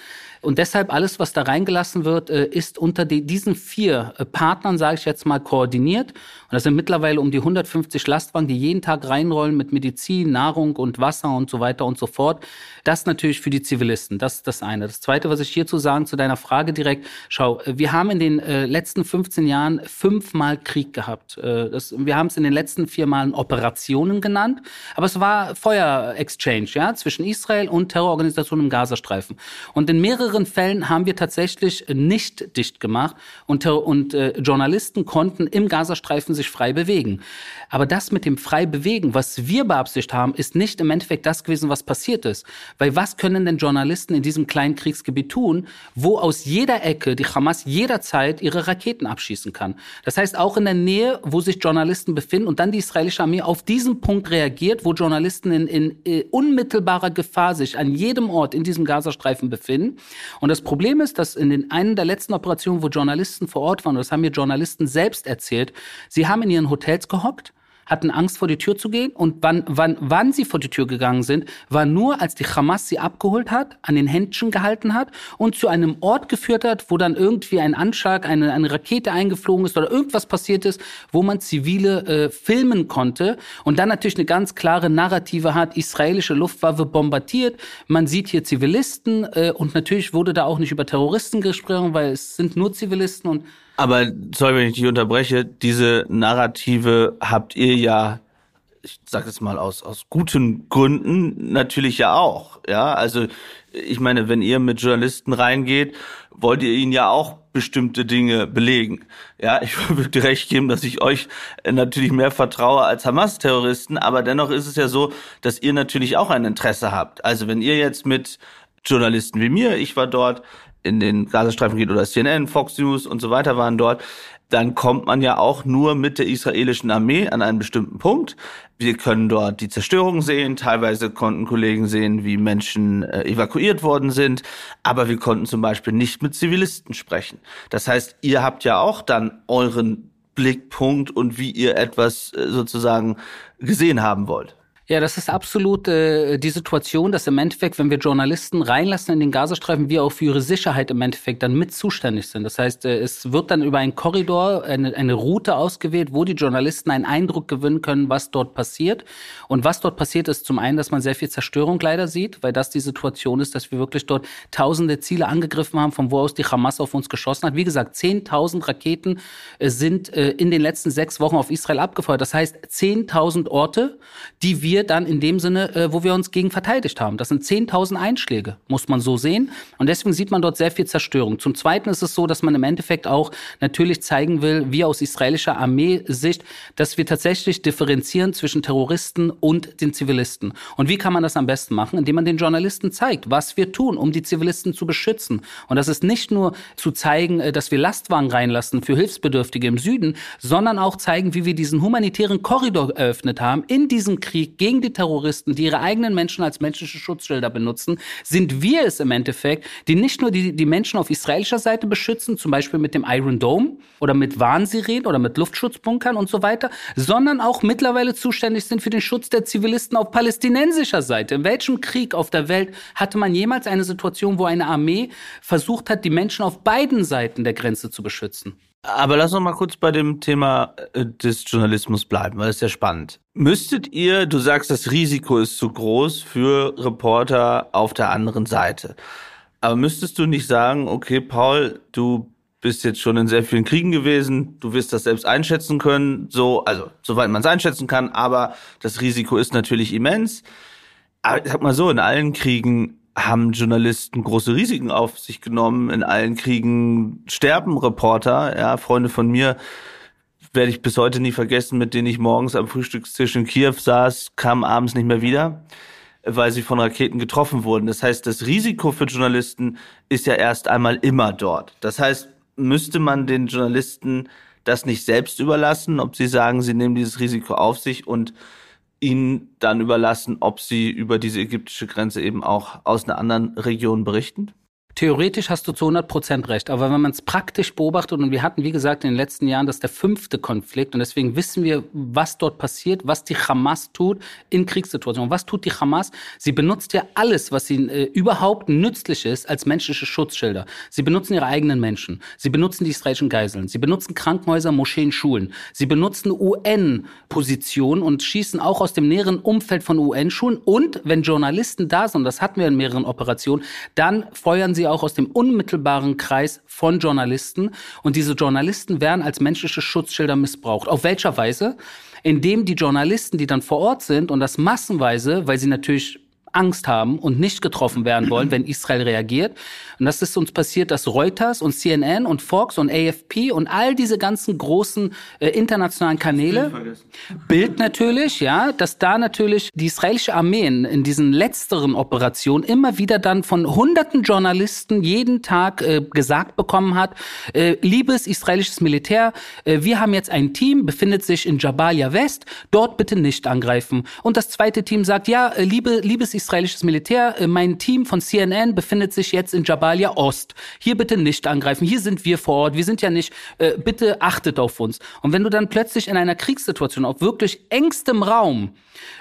Und deshalb alles, was da reingelassen wird, äh, ist unter die, diesen vier äh, Partnern, sage ich jetzt mal, koordiniert. Und das sind mittlerweile um die 150 Lastwagen, die jeden Tag reinrollen mit Medizin, Nahrung und Wasser und so weiter und so fort. Das natürlich für die Zivilisten. Das ist das eine. Das zweite, was ich hierzu sagen, zu deiner Frage direkt. Schau, äh, wir haben in den letzten 15 Jahren fünfmal Krieg gehabt. Das, wir haben es in den letzten vier Malen Operationen genannt. Aber es war Feuer-Exchange, ja, zwischen Israel und Terrororganisationen im Gazastreifen. Und in mehreren mehreren Fällen haben wir tatsächlich nicht dicht gemacht und, und äh, Journalisten konnten im Gazastreifen sich frei bewegen. Aber das mit dem frei bewegen, was wir beabsichtigt haben, ist nicht im Endeffekt das gewesen, was passiert ist. Weil was können denn Journalisten in diesem kleinen Kriegsgebiet tun, wo aus jeder Ecke die Hamas jederzeit ihre Raketen abschießen kann? Das heißt, auch in der Nähe, wo sich Journalisten befinden und dann die israelische Armee auf diesen Punkt reagiert, wo Journalisten in, in, in äh, unmittelbarer Gefahr sich an jedem Ort in diesem Gazastreifen befinden und das Problem ist, dass in den einen der letzten Operationen, wo Journalisten vor Ort waren, das haben mir Journalisten selbst erzählt, sie haben in ihren Hotels gehockt, hatten Angst vor die Tür zu gehen. Und wann, wann, wann sie vor die Tür gegangen sind, war nur, als die Hamas sie abgeholt hat, an den Händchen gehalten hat und zu einem Ort geführt hat, wo dann irgendwie ein Anschlag, eine, eine Rakete eingeflogen ist oder irgendwas passiert ist, wo man Zivile äh, filmen konnte. Und dann natürlich eine ganz klare Narrative hat, israelische Luftwaffe bombardiert, man sieht hier Zivilisten äh, und natürlich wurde da auch nicht über Terroristen gesprochen, weil es sind nur Zivilisten und aber sorry, wenn ich dich unterbreche, diese Narrative habt ihr ja, ich sag jetzt mal aus, aus guten Gründen natürlich ja auch. Ja, also ich meine, wenn ihr mit Journalisten reingeht, wollt ihr ihnen ja auch bestimmte Dinge belegen. Ja, ich würde dir recht geben, dass ich euch natürlich mehr vertraue als Hamas-Terroristen, aber dennoch ist es ja so, dass ihr natürlich auch ein Interesse habt. Also wenn ihr jetzt mit Journalisten wie mir, ich war dort, in den Gazastreifen geht oder CNN, Fox News und so weiter waren dort. dann kommt man ja auch nur mit der israelischen Armee an einen bestimmten Punkt. Wir können dort die Zerstörung sehen. Teilweise konnten Kollegen sehen, wie Menschen äh, evakuiert worden sind. Aber wir konnten zum Beispiel nicht mit Zivilisten sprechen. Das heißt, ihr habt ja auch dann euren Blickpunkt und wie ihr etwas äh, sozusagen gesehen haben wollt. Ja, das ist absolut äh, die Situation, dass im Endeffekt, wenn wir Journalisten reinlassen in den Gazastreifen, wir auch für ihre Sicherheit im Endeffekt dann mit zuständig sind. Das heißt, äh, es wird dann über einen Korridor, eine, eine Route ausgewählt, wo die Journalisten einen Eindruck gewinnen können, was dort passiert. Und was dort passiert, ist zum einen, dass man sehr viel Zerstörung leider sieht, weil das die Situation ist, dass wir wirklich dort tausende Ziele angegriffen haben, von wo aus die Hamas auf uns geschossen hat. Wie gesagt, 10.000 Raketen äh, sind äh, in den letzten sechs Wochen auf Israel abgefeuert. Das heißt, 10.000 Orte, die wir wir dann in dem Sinne, äh, wo wir uns gegen verteidigt haben. Das sind 10.000 Einschläge, muss man so sehen. Und deswegen sieht man dort sehr viel Zerstörung. Zum Zweiten ist es so, dass man im Endeffekt auch natürlich zeigen will, wie aus israelischer Armeesicht, dass wir tatsächlich differenzieren zwischen Terroristen und den Zivilisten. Und wie kann man das am besten machen? Indem man den Journalisten zeigt, was wir tun, um die Zivilisten zu beschützen. Und das ist nicht nur zu zeigen, äh, dass wir Lastwagen reinlassen für Hilfsbedürftige im Süden, sondern auch zeigen, wie wir diesen humanitären Korridor eröffnet haben in diesem Krieg gegen die Terroristen, die ihre eigenen Menschen als menschliche Schutzschilder benutzen, sind wir es im Endeffekt, die nicht nur die, die Menschen auf israelischer Seite beschützen, zum Beispiel mit dem Iron Dome oder mit Warnsirenen oder mit Luftschutzbunkern und so weiter, sondern auch mittlerweile zuständig sind für den Schutz der Zivilisten auf palästinensischer Seite. In welchem Krieg auf der Welt hatte man jemals eine Situation, wo eine Armee versucht hat, die Menschen auf beiden Seiten der Grenze zu beschützen? Aber lass uns mal kurz bei dem Thema äh, des Journalismus bleiben, weil es ja spannend. Müsstet ihr, du sagst, das Risiko ist zu groß für Reporter auf der anderen Seite. Aber müsstest du nicht sagen, okay, Paul, du bist jetzt schon in sehr vielen Kriegen gewesen, du wirst das selbst einschätzen können, so, also, soweit man es einschätzen kann, aber das Risiko ist natürlich immens. Aber sag mal so, in allen Kriegen haben Journalisten große Risiken auf sich genommen. In allen Kriegen sterben Reporter. Ja, Freunde von mir werde ich bis heute nie vergessen, mit denen ich morgens am Frühstückstisch in Kiew saß, kamen abends nicht mehr wieder, weil sie von Raketen getroffen wurden. Das heißt, das Risiko für Journalisten ist ja erst einmal immer dort. Das heißt, müsste man den Journalisten das nicht selbst überlassen, ob sie sagen, sie nehmen dieses Risiko auf sich und ihnen dann überlassen, ob sie über diese ägyptische Grenze eben auch aus einer anderen Region berichten? Theoretisch hast du zu 100 Prozent recht, aber wenn man es praktisch beobachtet und wir hatten, wie gesagt, in den letzten Jahren das ist der fünfte Konflikt und deswegen wissen wir, was dort passiert, was die Hamas tut in Kriegssituationen. Was tut die Hamas? Sie benutzt ja alles, was sie äh, überhaupt nützlich ist, als menschliche Schutzschilder. Sie benutzen ihre eigenen Menschen. Sie benutzen die israelischen Geiseln. Sie benutzen Krankenhäuser, Moscheen, Schulen. Sie benutzen UN-Positionen und schießen auch aus dem näheren Umfeld von UN-Schulen. Und wenn Journalisten da sind, das hatten wir in mehreren Operationen, dann feuern sie sie auch aus dem unmittelbaren Kreis von Journalisten. Und diese Journalisten werden als menschliche Schutzschilder missbraucht. Auf welcher Weise? Indem die Journalisten, die dann vor Ort sind und das massenweise, weil sie natürlich Angst haben und nicht getroffen werden wollen, wenn Israel reagiert. Und das ist uns passiert, dass Reuters und CNN und Fox und AFP und all diese ganzen großen äh, internationalen Kanäle, Bild natürlich, ja, dass da natürlich die israelische Armee in, diesen letzteren Operationen immer wieder dann von hunderten Journalisten jeden Tag äh, gesagt bekommen hat, äh, liebes israelisches Militär, äh, wir haben jetzt ein Team, befindet sich in Jabalia West, dort bitte nicht angreifen. Und das zweite Team sagt, ja, äh, liebe, liebes israelisches Militär, äh, mein Team von CNN befindet sich jetzt in Jabalia Ost. Hier bitte nicht angreifen. Hier sind wir vor Ort. Wir sind ja nicht, äh, bitte achtet auf uns. Und wenn du dann plötzlich in einer Kriegssituation auf wirklich engstem Raum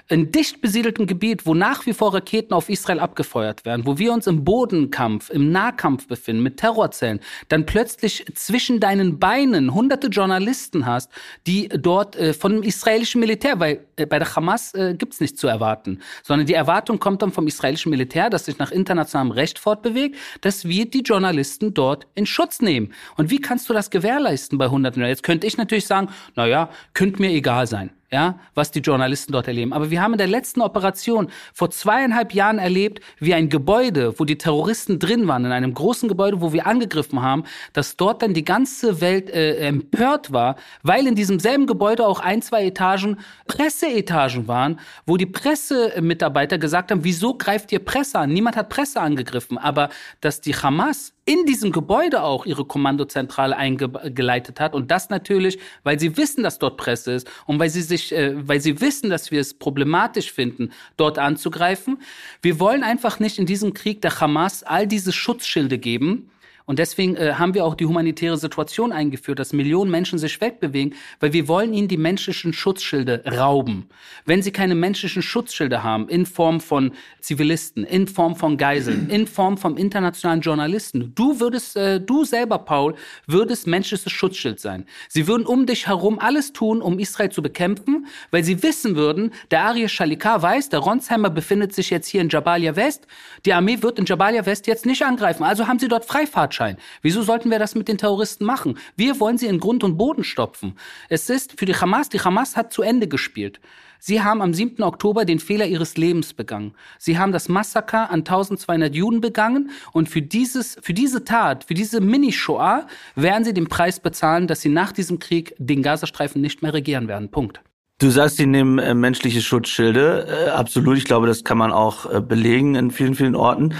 in dicht besiedeltem Gebiet, wo nach wie vor Raketen auf Israel abgefeuert werden, wo wir uns im Bodenkampf, im Nahkampf befinden, mit Terrorzellen, dann plötzlich zwischen deinen Beinen hunderte Journalisten hast, die dort äh, von israelischen Militär, weil äh, bei der Hamas äh, gibt's nichts zu erwarten, sondern die Erwartung kommt dann vom israelischen Militär, das sich nach internationalem Recht fortbewegt, dass wir die Journalisten dort in Schutz nehmen. Und wie kannst du das gewährleisten bei hunderten? Jetzt könnte ich natürlich sagen, na ja, könnte mir egal sein ja, was die Journalisten dort erleben. Aber wir haben in der letzten Operation vor zweieinhalb Jahren erlebt, wie ein Gebäude, wo die Terroristen drin waren, in einem großen Gebäude, wo wir angegriffen haben, dass dort dann die ganze Welt äh, empört war, weil in diesem selben Gebäude auch ein, zwei Etagen Presseetagen waren, wo die Pressemitarbeiter gesagt haben, wieso greift ihr Presse an? Niemand hat Presse angegriffen. Aber dass die Hamas in diesem Gebäude auch ihre Kommandozentrale eingeleitet hat und das natürlich, weil sie wissen, dass dort Presse ist und weil sie sich, äh, weil sie wissen, dass wir es problematisch finden, dort anzugreifen. Wir wollen einfach nicht in diesem Krieg der Hamas all diese Schutzschilde geben, und deswegen äh, haben wir auch die humanitäre Situation eingeführt, dass Millionen Menschen sich wegbewegen, weil wir wollen ihnen die menschlichen Schutzschilde rauben. Wenn sie keine menschlichen Schutzschilde haben, in Form von Zivilisten, in Form von Geiseln, in Form von internationalen Journalisten, du würdest, äh, du selber, Paul, würdest menschliches Schutzschild sein. Sie würden um dich herum alles tun, um Israel zu bekämpfen, weil sie wissen würden, der Ariel Shalikar weiß, der Ronsheimer befindet sich jetzt hier in Jabalia West, die Armee wird in Jabalia West jetzt nicht angreifen, also haben sie dort Freifahrt Fahrtschein. Wieso sollten wir das mit den Terroristen machen? Wir wollen sie in Grund und Boden stopfen. Es ist für die Hamas, die Hamas hat zu Ende gespielt. Sie haben am 7. Oktober den Fehler ihres Lebens begangen. Sie haben das Massaker an 1200 Juden begangen und für, dieses, für diese Tat, für diese Mini-Shoah werden sie den Preis bezahlen, dass sie nach diesem Krieg den Gazastreifen nicht mehr regieren werden. Punkt. Du sagst, sie nehmen äh, menschliche Schutzschilde. Äh, absolut, ich glaube, das kann man auch äh, belegen in vielen, vielen Orten.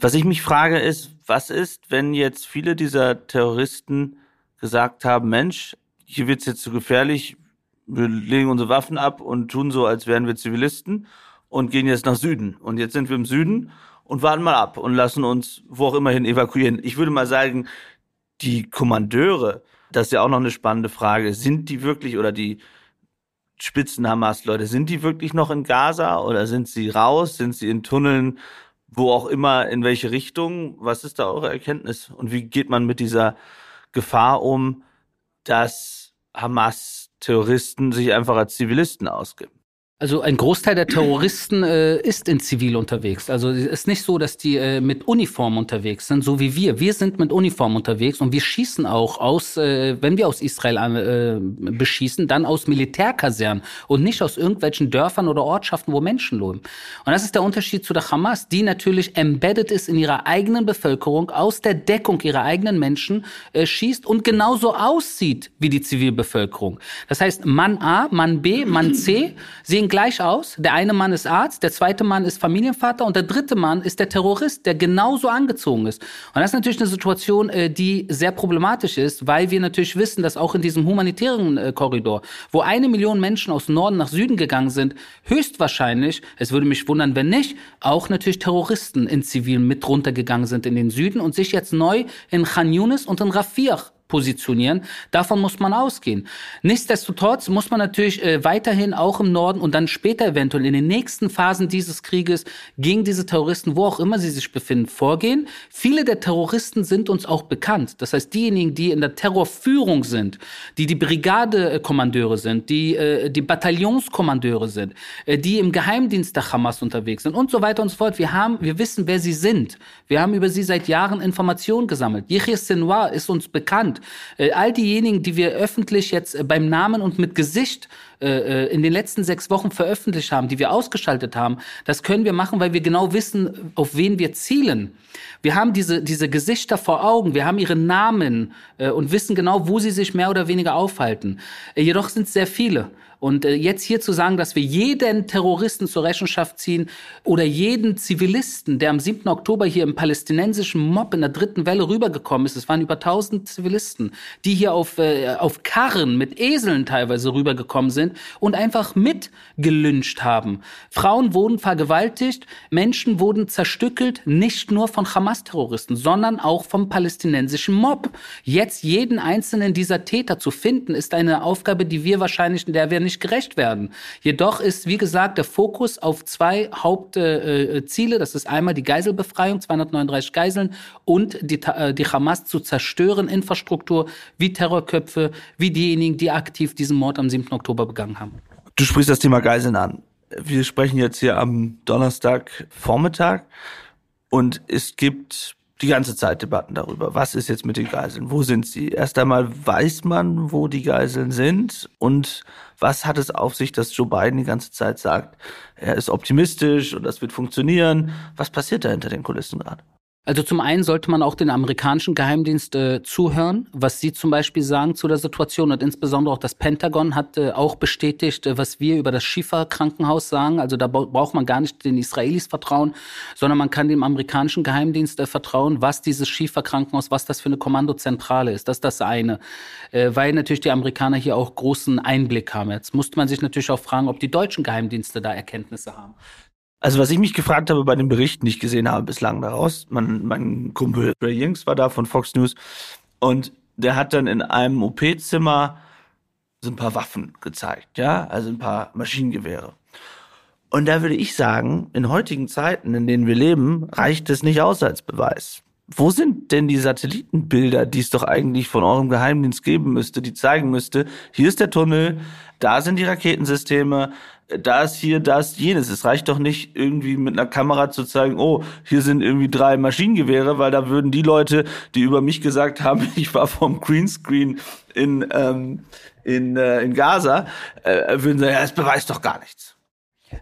Was ich mich frage ist, was ist, wenn jetzt viele dieser Terroristen gesagt haben, Mensch, hier wird's jetzt zu gefährlich, wir legen unsere Waffen ab und tun so, als wären wir Zivilisten und gehen jetzt nach Süden. Und jetzt sind wir im Süden und warten mal ab und lassen uns wo auch immer hin evakuieren. Ich würde mal sagen, die Kommandeure, das ist ja auch noch eine spannende Frage, sind die wirklich oder die Spitzen Hamas-Leute, sind die wirklich noch in Gaza oder sind sie raus? Sind sie in Tunneln wo auch immer, in welche Richtung. Was ist da eure Erkenntnis? Und wie geht man mit dieser Gefahr um, dass Hamas-Terroristen sich einfach als Zivilisten ausgeben? Also ein Großteil der Terroristen äh, ist in Zivil unterwegs. Also es ist nicht so, dass die äh, mit Uniform unterwegs sind, so wie wir. Wir sind mit Uniform unterwegs und wir schießen auch aus, äh, wenn wir aus Israel äh, beschießen, dann aus Militärkasernen und nicht aus irgendwelchen Dörfern oder Ortschaften, wo Menschen leben. Und das ist der Unterschied zu der Hamas, die natürlich embedded ist in ihrer eigenen Bevölkerung, aus der Deckung ihrer eigenen Menschen äh, schießt und genauso aussieht wie die Zivilbevölkerung. Das heißt, Mann A, Mann B, Mann C sehen gleich aus. Der eine Mann ist Arzt, der zweite Mann ist Familienvater und der dritte Mann ist der Terrorist, der genauso angezogen ist. Und das ist natürlich eine Situation, äh, die sehr problematisch ist, weil wir natürlich wissen, dass auch in diesem humanitären äh, Korridor, wo eine Million Menschen aus Norden nach Süden gegangen sind, höchstwahrscheinlich, es würde mich wundern, wenn nicht, auch natürlich Terroristen in Zivilen mit runtergegangen sind in den Süden und sich jetzt neu in Khan Yunis und in Rafah positionieren. Davon muss man ausgehen. Nichtsdestotrotz muss man natürlich äh, weiterhin auch im Norden und dann später eventuell in den nächsten Phasen dieses Krieges gegen diese Terroristen, wo auch immer sie sich befinden, vorgehen. Viele der Terroristen sind uns auch bekannt. Das heißt, diejenigen, die in der Terrorführung sind, die die Brigadekommandeure sind, die äh, die Bataillonskommandeure sind, äh, die im Geheimdienst der Hamas unterwegs sind und so weiter und so fort. Wir haben, wir wissen, wer sie sind. Wir haben über sie seit Jahren Informationen gesammelt. Yehya Sinwar ist uns bekannt all diejenigen, die wir öffentlich jetzt äh, beim Namen und mit Gesicht äh, in den letzten sechs Wochen veröffentlicht haben, die wir ausgeschaltet haben, das können wir machen, weil wir genau wissen, auf wen wir zielen. Wir haben diese, diese Gesichter vor Augen, wir haben ihre Namen und wissen genau, wo sie sich mehr oder weniger aufhalten. jedoch sind es sehr viele. Und äh, jetzt hier zu sagen, dass wir jeden Terroristen zur Rechenschaft ziehen oder jeden Zivilisten, der am 7. Oktober hier im palästinensischen Mob in der dritten Welle rübergekommen ist, es waren über 1000 Zivilisten, die hier auf, äh, auf Karren mit Eseln teilweise rübergekommen sind und einfach mitgelünscht haben. Frauen wurden vergewaltigt, Menschen wurden zerstückelt, nicht nur von Hamas-Terroristen, sondern auch vom palästinensischen Mob. Jetzt jeden einzelnen dieser Täter zu finden, ist eine Aufgabe, die wir wahrscheinlich, in der wir nicht nicht gerecht werden. Jedoch ist, wie gesagt, der Fokus auf zwei Hauptziele. das ist einmal die Geiselbefreiung, 239 Geiseln und die, äh, die Hamas zu zerstören, Infrastruktur wie Terrorköpfe, wie diejenigen, die aktiv diesen Mord am 7. Oktober begangen haben. Du sprichst das Thema Geiseln an. Wir sprechen jetzt hier am Donnerstag Vormittag und es gibt die ganze Zeit Debatten darüber. Was ist jetzt mit den Geiseln? Wo sind sie? Erst einmal weiß man, wo die Geiseln sind und was hat es auf sich, dass Joe Biden die ganze Zeit sagt, er ist optimistisch und das wird funktionieren? Was passiert da hinter den Kulissen gerade? Also zum einen sollte man auch den amerikanischen Geheimdienst äh, zuhören, was sie zum Beispiel sagen zu der Situation und insbesondere auch das Pentagon hat äh, auch bestätigt, äh, was wir über das Schifa-Krankenhaus sagen. Also da braucht man gar nicht den Israelis vertrauen, sondern man kann dem amerikanischen Geheimdienst äh, vertrauen, was dieses Schifa-Krankenhaus, was das für eine Kommandozentrale ist. Das ist das eine, äh, weil natürlich die Amerikaner hier auch großen Einblick haben. Jetzt musste man sich natürlich auch fragen, ob die deutschen Geheimdienste da Erkenntnisse haben. Also was ich mich gefragt habe bei den Berichten, die ich gesehen habe bislang daraus, mein, mein Kumpel Ray Jinks war da von Fox News und der hat dann in einem OP-Zimmer so ein paar Waffen gezeigt, ja, also ein paar Maschinengewehre. Und da würde ich sagen, in heutigen Zeiten, in denen wir leben, reicht es nicht aus als Beweis. Wo sind denn die Satellitenbilder, die es doch eigentlich von eurem Geheimdienst geben müsste, die zeigen müsste, hier ist der Tunnel, da sind die Raketensysteme, da ist hier das, jenes. Es reicht doch nicht irgendwie mit einer Kamera zu zeigen, oh, hier sind irgendwie drei Maschinengewehre, weil da würden die Leute, die über mich gesagt haben, ich war vom Greenscreen in, ähm, in, äh, in Gaza, äh, würden sagen, ja, es beweist doch gar nichts.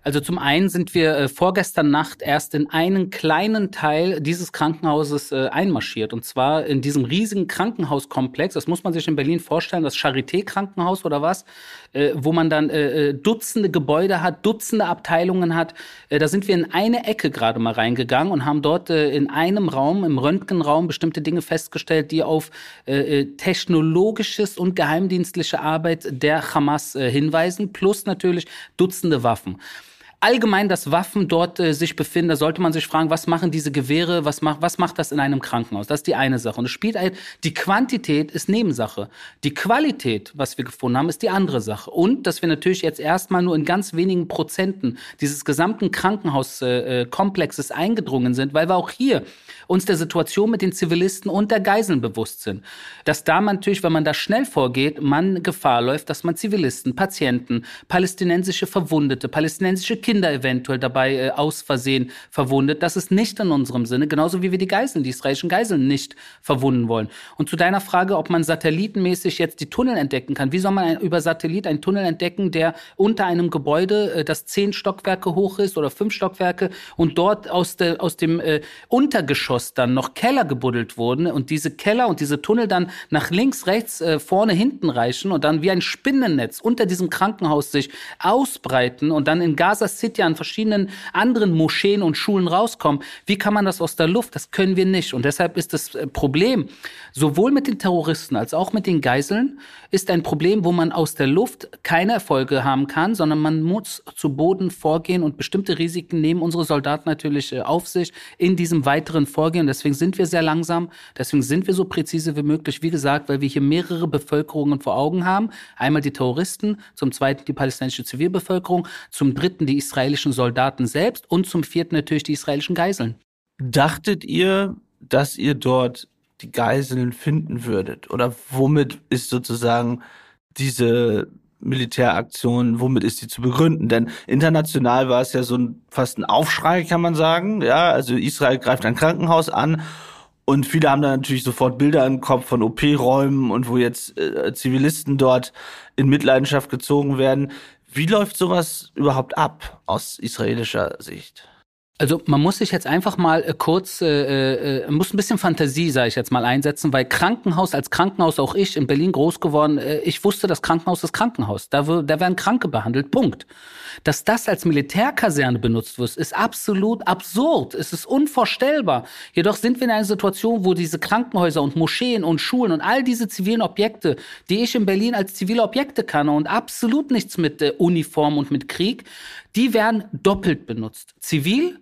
Also zum einen sind wir äh, vorgestern Nacht erst in einen kleinen Teil dieses Krankenhauses äh, einmarschiert. Und zwar in diesem riesigen Krankenhauskomplex. Das muss man sich in Berlin vorstellen, das Charité-Krankenhaus oder was, äh, wo man dann äh, äh, Dutzende Gebäude hat, Dutzende Abteilungen hat. Äh, da sind wir in eine Ecke gerade mal reingegangen und haben dort äh, in einem Raum, im Röntgenraum, bestimmte Dinge festgestellt, die auf äh, äh technologisches und geheimdienstliche Arbeit der Hamas äh, hinweisen, plus natürlich Dutzende Waffen allgemein, dass Waffen dort äh, sich befinden, da sollte man sich fragen, was machen diese Gewehre, was macht, was macht das in einem Krankenhaus? Das ist die eine Sache. Und es spielt ein, die Quantität ist Nebensache. Die Qualität, was wir gefunden haben, ist die andere Sache. Und, dass wir natürlich jetzt erstmal nur in ganz wenigen Prozenten dieses gesamten Krankenhauskomplexes äh, eingedrungen sind, weil wir auch hier uns der Situation mit den Zivilisten und der Geiseln bewusst sind. Dass da man natürlich, wenn man da schnell vorgeht, man Gefahr läuft, dass man Zivilisten, Patienten, palästinensische Verwundete, palästinensische Kinder eventuell dabei äh, aus Versehen verwundet. Das ist nicht in unserem Sinne, genauso wie wir die Geiseln, die israelischen Geiseln nicht verwunden wollen. Und zu deiner Frage, ob man satellitenmäßig jetzt die Tunnel entdecken kann. Wie soll man ein, über Satellit einen Tunnel entdecken, der unter einem Gebäude, äh, das zehn Stockwerke hoch ist oder fünf Stockwerke und dort aus, de, aus dem äh, Untergeschoss dann noch Keller gebuddelt wurden und diese Keller und diese Tunnel dann nach links, rechts, äh, vorne, hinten reichen und dann wie ein Spinnennetz unter diesem Krankenhaus sich ausbreiten und dann in Gaza City an verschiedenen anderen Moscheen und Schulen rauskommen. Wie kann man das aus der Luft? Das können wir nicht. Und deshalb ist das äh, Problem sowohl mit den Terroristen als auch mit den Geiseln ist ein Problem, wo man aus der Luft keine Erfolge haben kann, sondern man muss zu Boden vorgehen und bestimmte Risiken nehmen unsere Soldaten natürlich äh, auf sich in diesem weiteren Vorgehen vorgehen. Deswegen sind wir sehr langsam. Deswegen sind wir so präzise wie möglich. Wie gesagt, weil wir hier mehrere Bevölkerungen vor Augen haben. Einmal die Terroristen, zum zweiten die palästinensische Zivilbevölkerung, zum dritten die israelischen Soldaten selbst und zum vierten natürlich die israelischen Geiseln. Dachtet ihr, dass ihr dort die Geiseln finden würdet? Oder womit ist sozusagen diese Militäraktion, womit ist die zu begründen? Denn international war es ja so ein, fast ein Aufschrei, kann man sagen. Ja, also Israel greift ein Krankenhaus an und viele haben da natürlich sofort Bilder im Kopf von OP-Räumen und wo jetzt äh, Zivilisten dort in Mitleidenschaft gezogen werden. Wie läuft sowas überhaupt ab aus israelischer Sicht? Also man muss sich jetzt einfach mal äh, kurz, äh, äh, äh, muss ein bisschen Fantasie, sage ich jetzt mal, einsetzen, weil Krankenhaus als Krankenhaus, auch ich in Berlin groß geworden, äh, ich wusste, das Krankenhaus ist Krankenhaus. Da, da werden Kranke behandelt, Punkt. Dass das als Militärkaserne benutzt wird, ist absolut absurd. Es ist unvorstellbar. Jedoch sind wir in einer Situation, wo diese Krankenhäuser und Moscheen und Schulen und all diese zivilen Objekte, die ich in Berlin als zivile Objekte kann und absolut nichts mit Uniform und mit Krieg, die werden doppelt benutzt. Zivil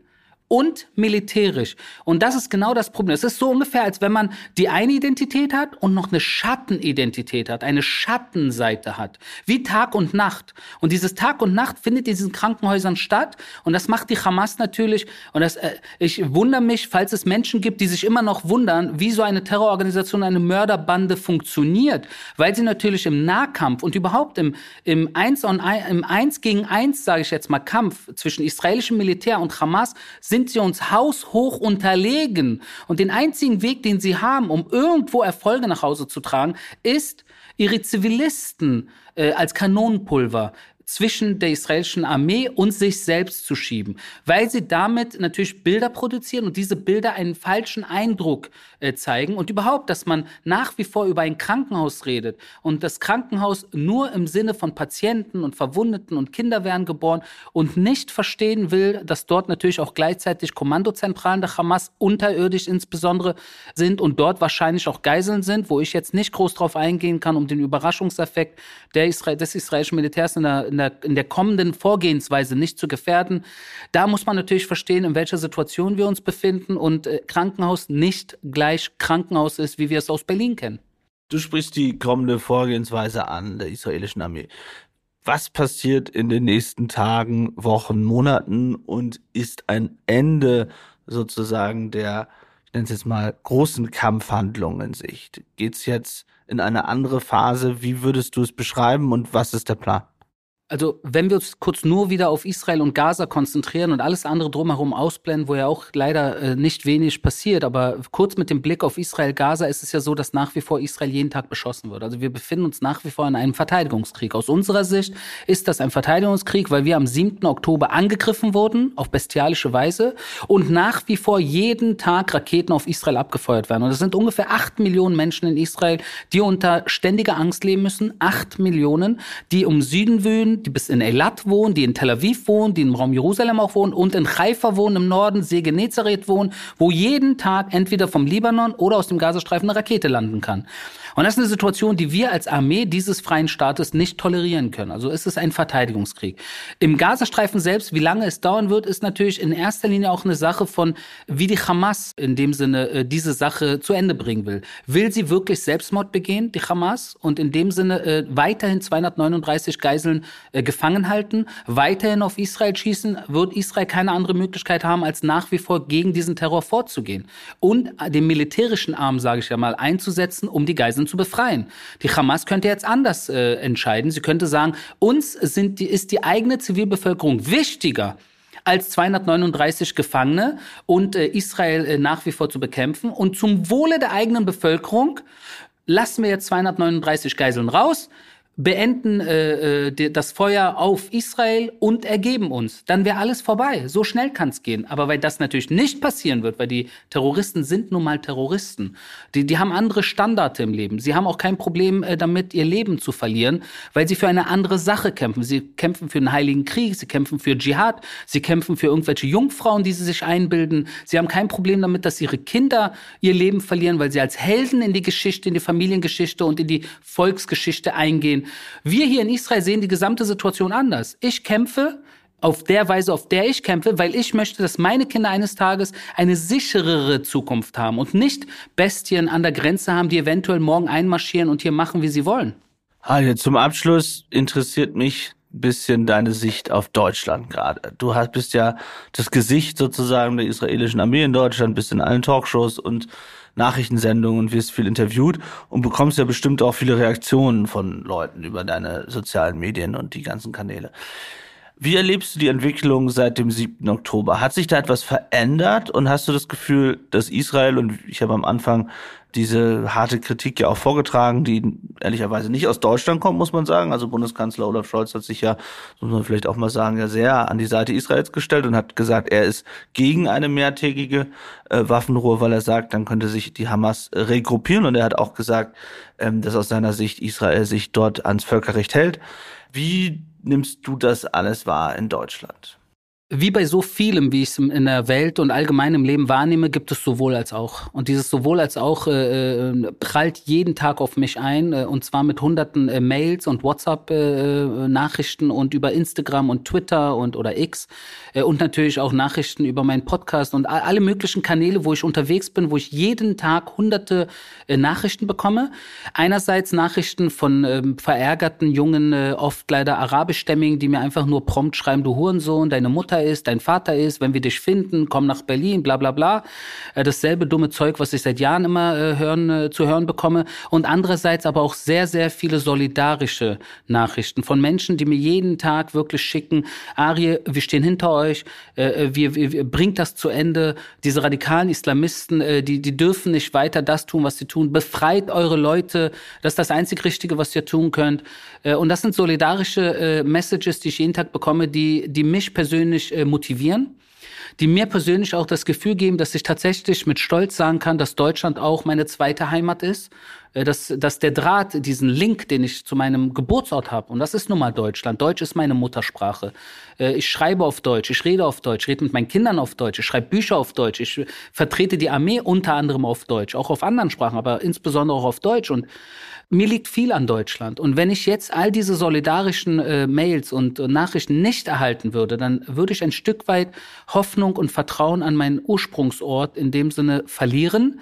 und militärisch. Und das ist genau das Problem. Es ist so ungefähr, als wenn man die eine Identität hat und noch eine Schattenidentität hat, eine Schattenseite hat, wie Tag und Nacht. Und dieses Tag und Nacht findet in diesen Krankenhäusern statt und das macht die Hamas natürlich. Und das, äh, ich wundere mich, falls es Menschen gibt, die sich immer noch wundern, wie so eine Terrororganisation, eine Mörderbande funktioniert, weil sie natürlich im Nahkampf und überhaupt im, im Eins on im Eins gegen Eins, sage ich jetzt mal, Kampf zwischen israelischem Militär und Hamas sind sind sie uns haushoch unterlegen. Und den einzigen Weg, den sie haben, um irgendwo Erfolge nach Hause zu tragen, ist, ihre Zivilisten äh, als Kanonenpulver zwischen der israelischen Armee und sich selbst zu schieben, weil sie damit natürlich Bilder produzieren und diese Bilder einen falschen Eindruck äh, zeigen und überhaupt, dass man nach wie vor über ein Krankenhaus redet und das Krankenhaus nur im Sinne von Patienten und Verwundeten und Kinder werden geboren und nicht verstehen will, dass dort natürlich auch gleichzeitig Kommandozentralen der Hamas unterirdisch insbesondere sind und dort wahrscheinlich auch Geiseln sind, wo ich jetzt nicht groß drauf eingehen kann, um den Überraschungseffekt Israel, des israelischen Militärs in der, in der, in der kommenden Vorgehensweise nicht zu gefährden. Da muss man natürlich verstehen, in welcher Situation wir uns befinden und äh, Krankenhaus nicht gleich Krankenhaus ist, wie wir es aus Berlin kennen. Du sprichst die kommende Vorgehensweise an der israelischen Armee. Was passiert in den nächsten Tagen, Wochen, Monaten und ist ein Ende sozusagen der, ich nenne es jetzt mal, großen Kampfhandlungen in Sicht? Geht es jetzt in eine andere Phase? Wie würdest du es beschreiben und was ist der Plan? Also wenn wir uns kurz nur wieder auf Israel und Gaza konzentrieren und alles andere drumherum ausblenden, wo ja auch leider äh, nicht wenig passiert, aber kurz mit dem Blick auf Israel-Gaza ist es ja so, dass nach wie vor Israel jeden Tag beschossen wird. Also wir befinden uns nach wie vor in einem Verteidigungskrieg. Aus unserer Sicht ist das ein Verteidigungskrieg, weil wir am 7. Oktober angegriffen wurden, auf bestialische Weise, und nach wie vor jeden Tag Raketen auf Israel abgefeuert werden. Und es sind ungefähr acht Millionen Menschen in Israel, die unter ständiger Angst leben müssen. Acht Millionen, die um Süden wühlen, die bis in Eilat wohnen, die in Tel Aviv wohnen, die im Raum Jerusalem auch wohnen und in Haifa wohnen im Norden, See Genezareth wohnen, wo jeden Tag entweder vom Libanon oder aus dem Gazastreifen eine Rakete landen kann. Und das ist eine Situation, die wir als Armee dieses freien Staates nicht tolerieren können. Also es ist ein Verteidigungskrieg. Im Gazastreifen selbst, wie lange es dauern wird, ist natürlich in erster Linie auch eine Sache von, wie die Hamas in dem Sinne äh, diese Sache zu Ende bringen will. Will sie wirklich Selbstmord begehen, die Hamas, und in dem Sinne äh, weiterhin 239 Geiseln äh, gefangen halten, weiterhin auf Israel schießen, wird Israel keine andere Möglichkeit haben, als nach wie vor gegen diesen Terror vorzugehen und den militärischen Arm, sage ich ja mal, einzusetzen, um die Geiseln zu befreien. Die Hamas könnte jetzt anders äh, entscheiden. Sie könnte sagen, uns sind die, ist die eigene Zivilbevölkerung wichtiger als 239 Gefangene und äh, Israel äh, nach wie vor zu bekämpfen. Und zum Wohle der eigenen Bevölkerung lassen wir jetzt 239 Geiseln raus beenden äh, äh das Feuer auf Israel und ergeben uns. Dann wäre alles vorbei. So schnell kann es gehen. Aber weil das natürlich nicht passieren wird, weil die Terroristen sind nun mal Terroristen. Die, die haben andere Standards im Leben. Sie haben auch kein Problem äh, damit, ihr Leben zu verlieren, weil sie für eine andere Sache kämpfen. Sie kämpfen für einen heiligen Krieg, sie kämpfen für Dschihad, sie kämpfen für irgendwelche Jungfrauen, die sie sich einbilden. Sie haben kein Problem damit, dass ihre Kinder ihr Leben verlieren, weil sie als Helden in die Geschichte, in die Familiengeschichte und in die Volksgeschichte eingehen. Wir hier in Israel sehen die gesamte Situation anders. Ich kämpfe auf der Weise, auf der ich kämpfe, weil ich möchte, dass meine Kinder eines Tages eine sicherere Zukunft haben und nicht Bestien an der Grenze haben, die eventuell morgen einmarschieren und hier machen, wie sie wollen. Also zum Abschluss interessiert mich ein bisschen deine Sicht auf Deutschland gerade. Du hast, bist ja das Gesicht sozusagen der israelischen Armee in Deutschland, bist in allen Talkshows und Nachrichtensendungen und wirst viel interviewt und bekommst ja bestimmt auch viele Reaktionen von Leuten über deine sozialen Medien und die ganzen Kanäle. Wie erlebst du die Entwicklung seit dem 7. Oktober? Hat sich da etwas verändert und hast du das Gefühl, dass Israel, und ich habe am Anfang diese harte Kritik ja auch vorgetragen, die ehrlicherweise nicht aus Deutschland kommt, muss man sagen. Also Bundeskanzler Olaf Scholz hat sich ja, muss man vielleicht auch mal sagen, ja sehr an die Seite Israels gestellt und hat gesagt, er ist gegen eine mehrtägige äh, Waffenruhe, weil er sagt, dann könnte sich die Hamas regruppieren. Und er hat auch gesagt, ähm, dass aus seiner Sicht Israel sich dort ans Völkerrecht hält. Wie nimmst du das alles wahr in Deutschland? Wie bei so vielem, wie ich es in der Welt und allgemein im Leben wahrnehme, gibt es sowohl als auch. Und dieses sowohl als auch äh, äh prallt jeden Tag auf mich ein, äh, und zwar mit hunderten äh, Mails und WhatsApp-Nachrichten äh, und über Instagram und Twitter und oder X äh, und natürlich auch Nachrichten über meinen Podcast und alle möglichen Kanäle, wo ich unterwegs bin, wo ich jeden Tag hunderte äh, Nachrichten bekomme. Einerseits Nachrichten von äh, verärgerten jungen, äh, oft leider arabischstämmigen, die mir einfach nur prompt schreiben, du Hurensohn, deine Mutter Mutter ist, dein Vater ist, wenn wir dich finden, komm nach Berlin, bla bla bla. Äh, dasselbe dumme Zeug, was ich seit Jahren immer äh, hören, äh, zu hören bekomme. Und andererseits aber auch sehr, sehr viele solidarische Nachrichten von Menschen, die mir jeden Tag wirklich schicken, Arie, wir stehen hinter euch, äh, wir, wir, wir bringt das zu Ende. Diese radikalen Islamisten, äh, die, die dürfen nicht weiter das tun, was sie tun. Befreit eure Leute. Das ist das einzig Richtige, was ihr tun könnt. Äh, und das sind solidarische äh, Messages, die ich jeden Tag bekomme, die, die mich persönlich äh, motivieren die mir persönlich auch das Gefühl geben, dass ich tatsächlich mit Stolz sagen kann, dass Deutschland auch meine zweite Heimat ist, äh, dass, dass der Draht, diesen Link, den ich zu meinem Geburtsort habe, und das ist nun mal Deutschland. Deutsch ist meine Muttersprache. Äh, ich schreibe auf Deutsch, ich rede auf Deutsch, ich rede mit meinen Kindern auf Deutsch, ich schreibe Bücher auf Deutsch, ich vertrete die Armee unter anderem auf Deutsch, auch auf anderen Sprachen, aber insbesondere auch auf Deutsch. Und mir liegt viel an Deutschland. Und wenn ich jetzt all diese solidarischen äh, Mails und, und Nachrichten nicht erhalten würde, dann würde ich ein Stück weit Hoffnung und Vertrauen an meinen Ursprungsort in dem Sinne verlieren.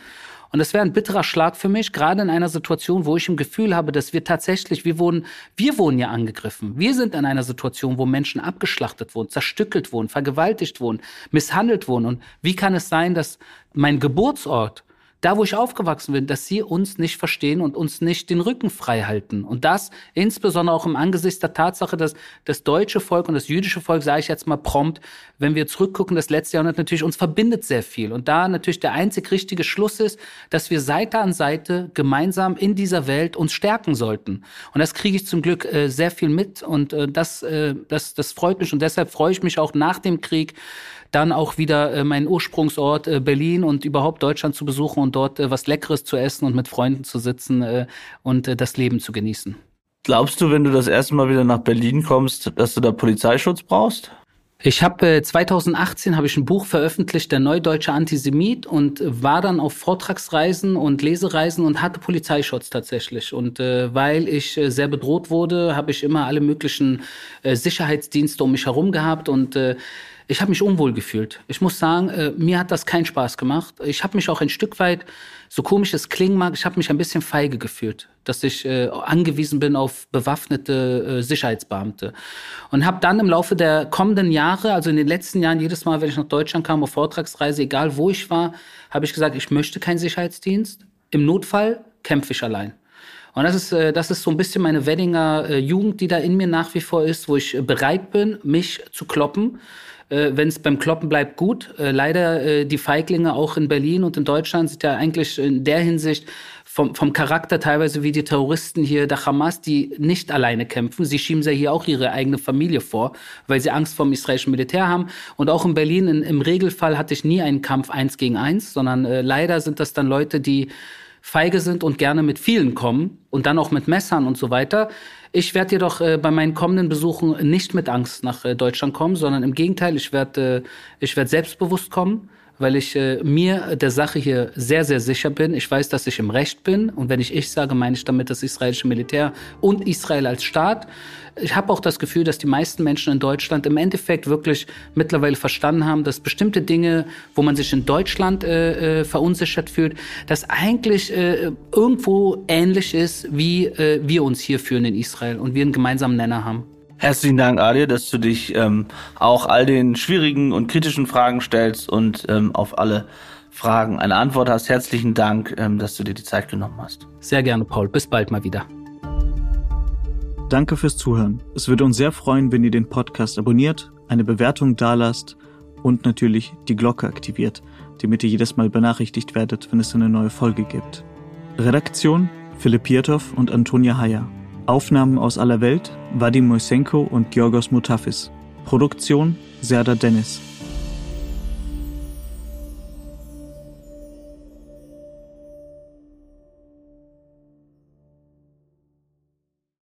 Und das wäre ein bitterer Schlag für mich, gerade in einer Situation, wo ich im Gefühl habe, dass wir tatsächlich, wir wurden, wir wurden ja angegriffen. Wir sind in einer Situation, wo Menschen abgeschlachtet wurden, zerstückelt wurden, vergewaltigt wurden, misshandelt wurden. Und wie kann es sein, dass mein Geburtsort da wo ich aufgewachsen bin, dass sie uns nicht verstehen und uns nicht den Rücken frei halten. Und das insbesondere auch im Angesicht der Tatsache, dass das deutsche Volk und das jüdische Volk, sage ich jetzt mal prompt, wenn wir zurückgucken, das letzte Jahrhundert natürlich uns verbindet sehr viel. Und da natürlich der einzig richtige Schluss ist, dass wir Seite an Seite gemeinsam in dieser Welt uns stärken sollten. Und das kriege ich zum Glück äh, sehr viel mit und äh, das, äh, das, das freut mich und deshalb freue ich mich auch nach dem Krieg, dann auch wieder äh, meinen Ursprungsort äh, Berlin und überhaupt Deutschland zu besuchen und dort äh, was Leckeres zu essen und mit Freunden zu sitzen äh, und äh, das Leben zu genießen. Glaubst du, wenn du das erste Mal wieder nach Berlin kommst, dass du da Polizeischutz brauchst? Ich habe äh, 2018 habe ich ein Buch veröffentlicht, der Neudeutsche Antisemit, und war dann auf Vortragsreisen und Lesereisen und hatte Polizeischutz tatsächlich. Und äh, weil ich äh, sehr bedroht wurde, habe ich immer alle möglichen Sicherheitsdienste um mich herum gehabt und ich habe mich unwohl gefühlt. Ich muss sagen, äh, mir hat das keinen Spaß gemacht. Ich habe mich auch ein Stück weit, so komisch es klingen mag, ich habe mich ein bisschen feige gefühlt, dass ich äh, angewiesen bin auf bewaffnete äh, Sicherheitsbeamte. Und habe dann im Laufe der kommenden Jahre, also in den letzten Jahren, jedes Mal, wenn ich nach Deutschland kam auf Vortragsreise, egal wo ich war, habe ich gesagt, ich möchte keinen Sicherheitsdienst. Im Notfall kämpfe ich allein. Und das ist, äh, das ist so ein bisschen meine Weddinger äh, Jugend, die da in mir nach wie vor ist, wo ich bereit bin, mich zu kloppen äh, wenn es beim Kloppen bleibt, gut. Äh, leider äh, die Feiglinge auch in Berlin und in Deutschland sind ja eigentlich in der Hinsicht vom, vom Charakter teilweise wie die Terroristen hier der Hamas, die nicht alleine kämpfen. Sie schieben ja hier auch ihre eigene Familie vor, weil sie Angst vor dem israelischen Militär haben. Und auch in Berlin in, im Regelfall hatte ich nie einen Kampf eins gegen eins, sondern äh, leider sind das dann Leute, die feige sind und gerne mit vielen kommen und dann auch mit Messern und so weiter. Ich werde jedoch äh, bei meinen kommenden Besuchen nicht mit Angst nach äh, Deutschland kommen, sondern im Gegenteil, ich werde äh, ich werd selbstbewusst kommen weil ich äh, mir der Sache hier sehr, sehr sicher bin. Ich weiß, dass ich im Recht bin. Und wenn ich ich sage, meine ich damit das israelische Militär und Israel als Staat. Ich habe auch das Gefühl, dass die meisten Menschen in Deutschland im Endeffekt wirklich mittlerweile verstanden haben, dass bestimmte Dinge, wo man sich in Deutschland äh, äh, verunsichert fühlt, das eigentlich äh, irgendwo ähnlich ist, wie äh, wir uns hier fühlen in Israel und wir einen gemeinsamen Nenner haben. Herzlichen Dank, Adir, dass du dich ähm, auch all den schwierigen und kritischen Fragen stellst und ähm, auf alle Fragen eine Antwort hast. Herzlichen Dank, ähm, dass du dir die Zeit genommen hast. Sehr gerne, Paul. Bis bald mal wieder. Danke fürs Zuhören. Es würde uns sehr freuen, wenn ihr den Podcast abonniert, eine Bewertung dalasst und natürlich die Glocke aktiviert, damit ihr jedes Mal benachrichtigt werdet, wenn es eine neue Folge gibt. Redaktion Philipp Pietow und Antonia Heyer. Aufnahmen aus aller Welt Vadim Moisenko und Georgos Mutafis. Produktion Serda Dennis.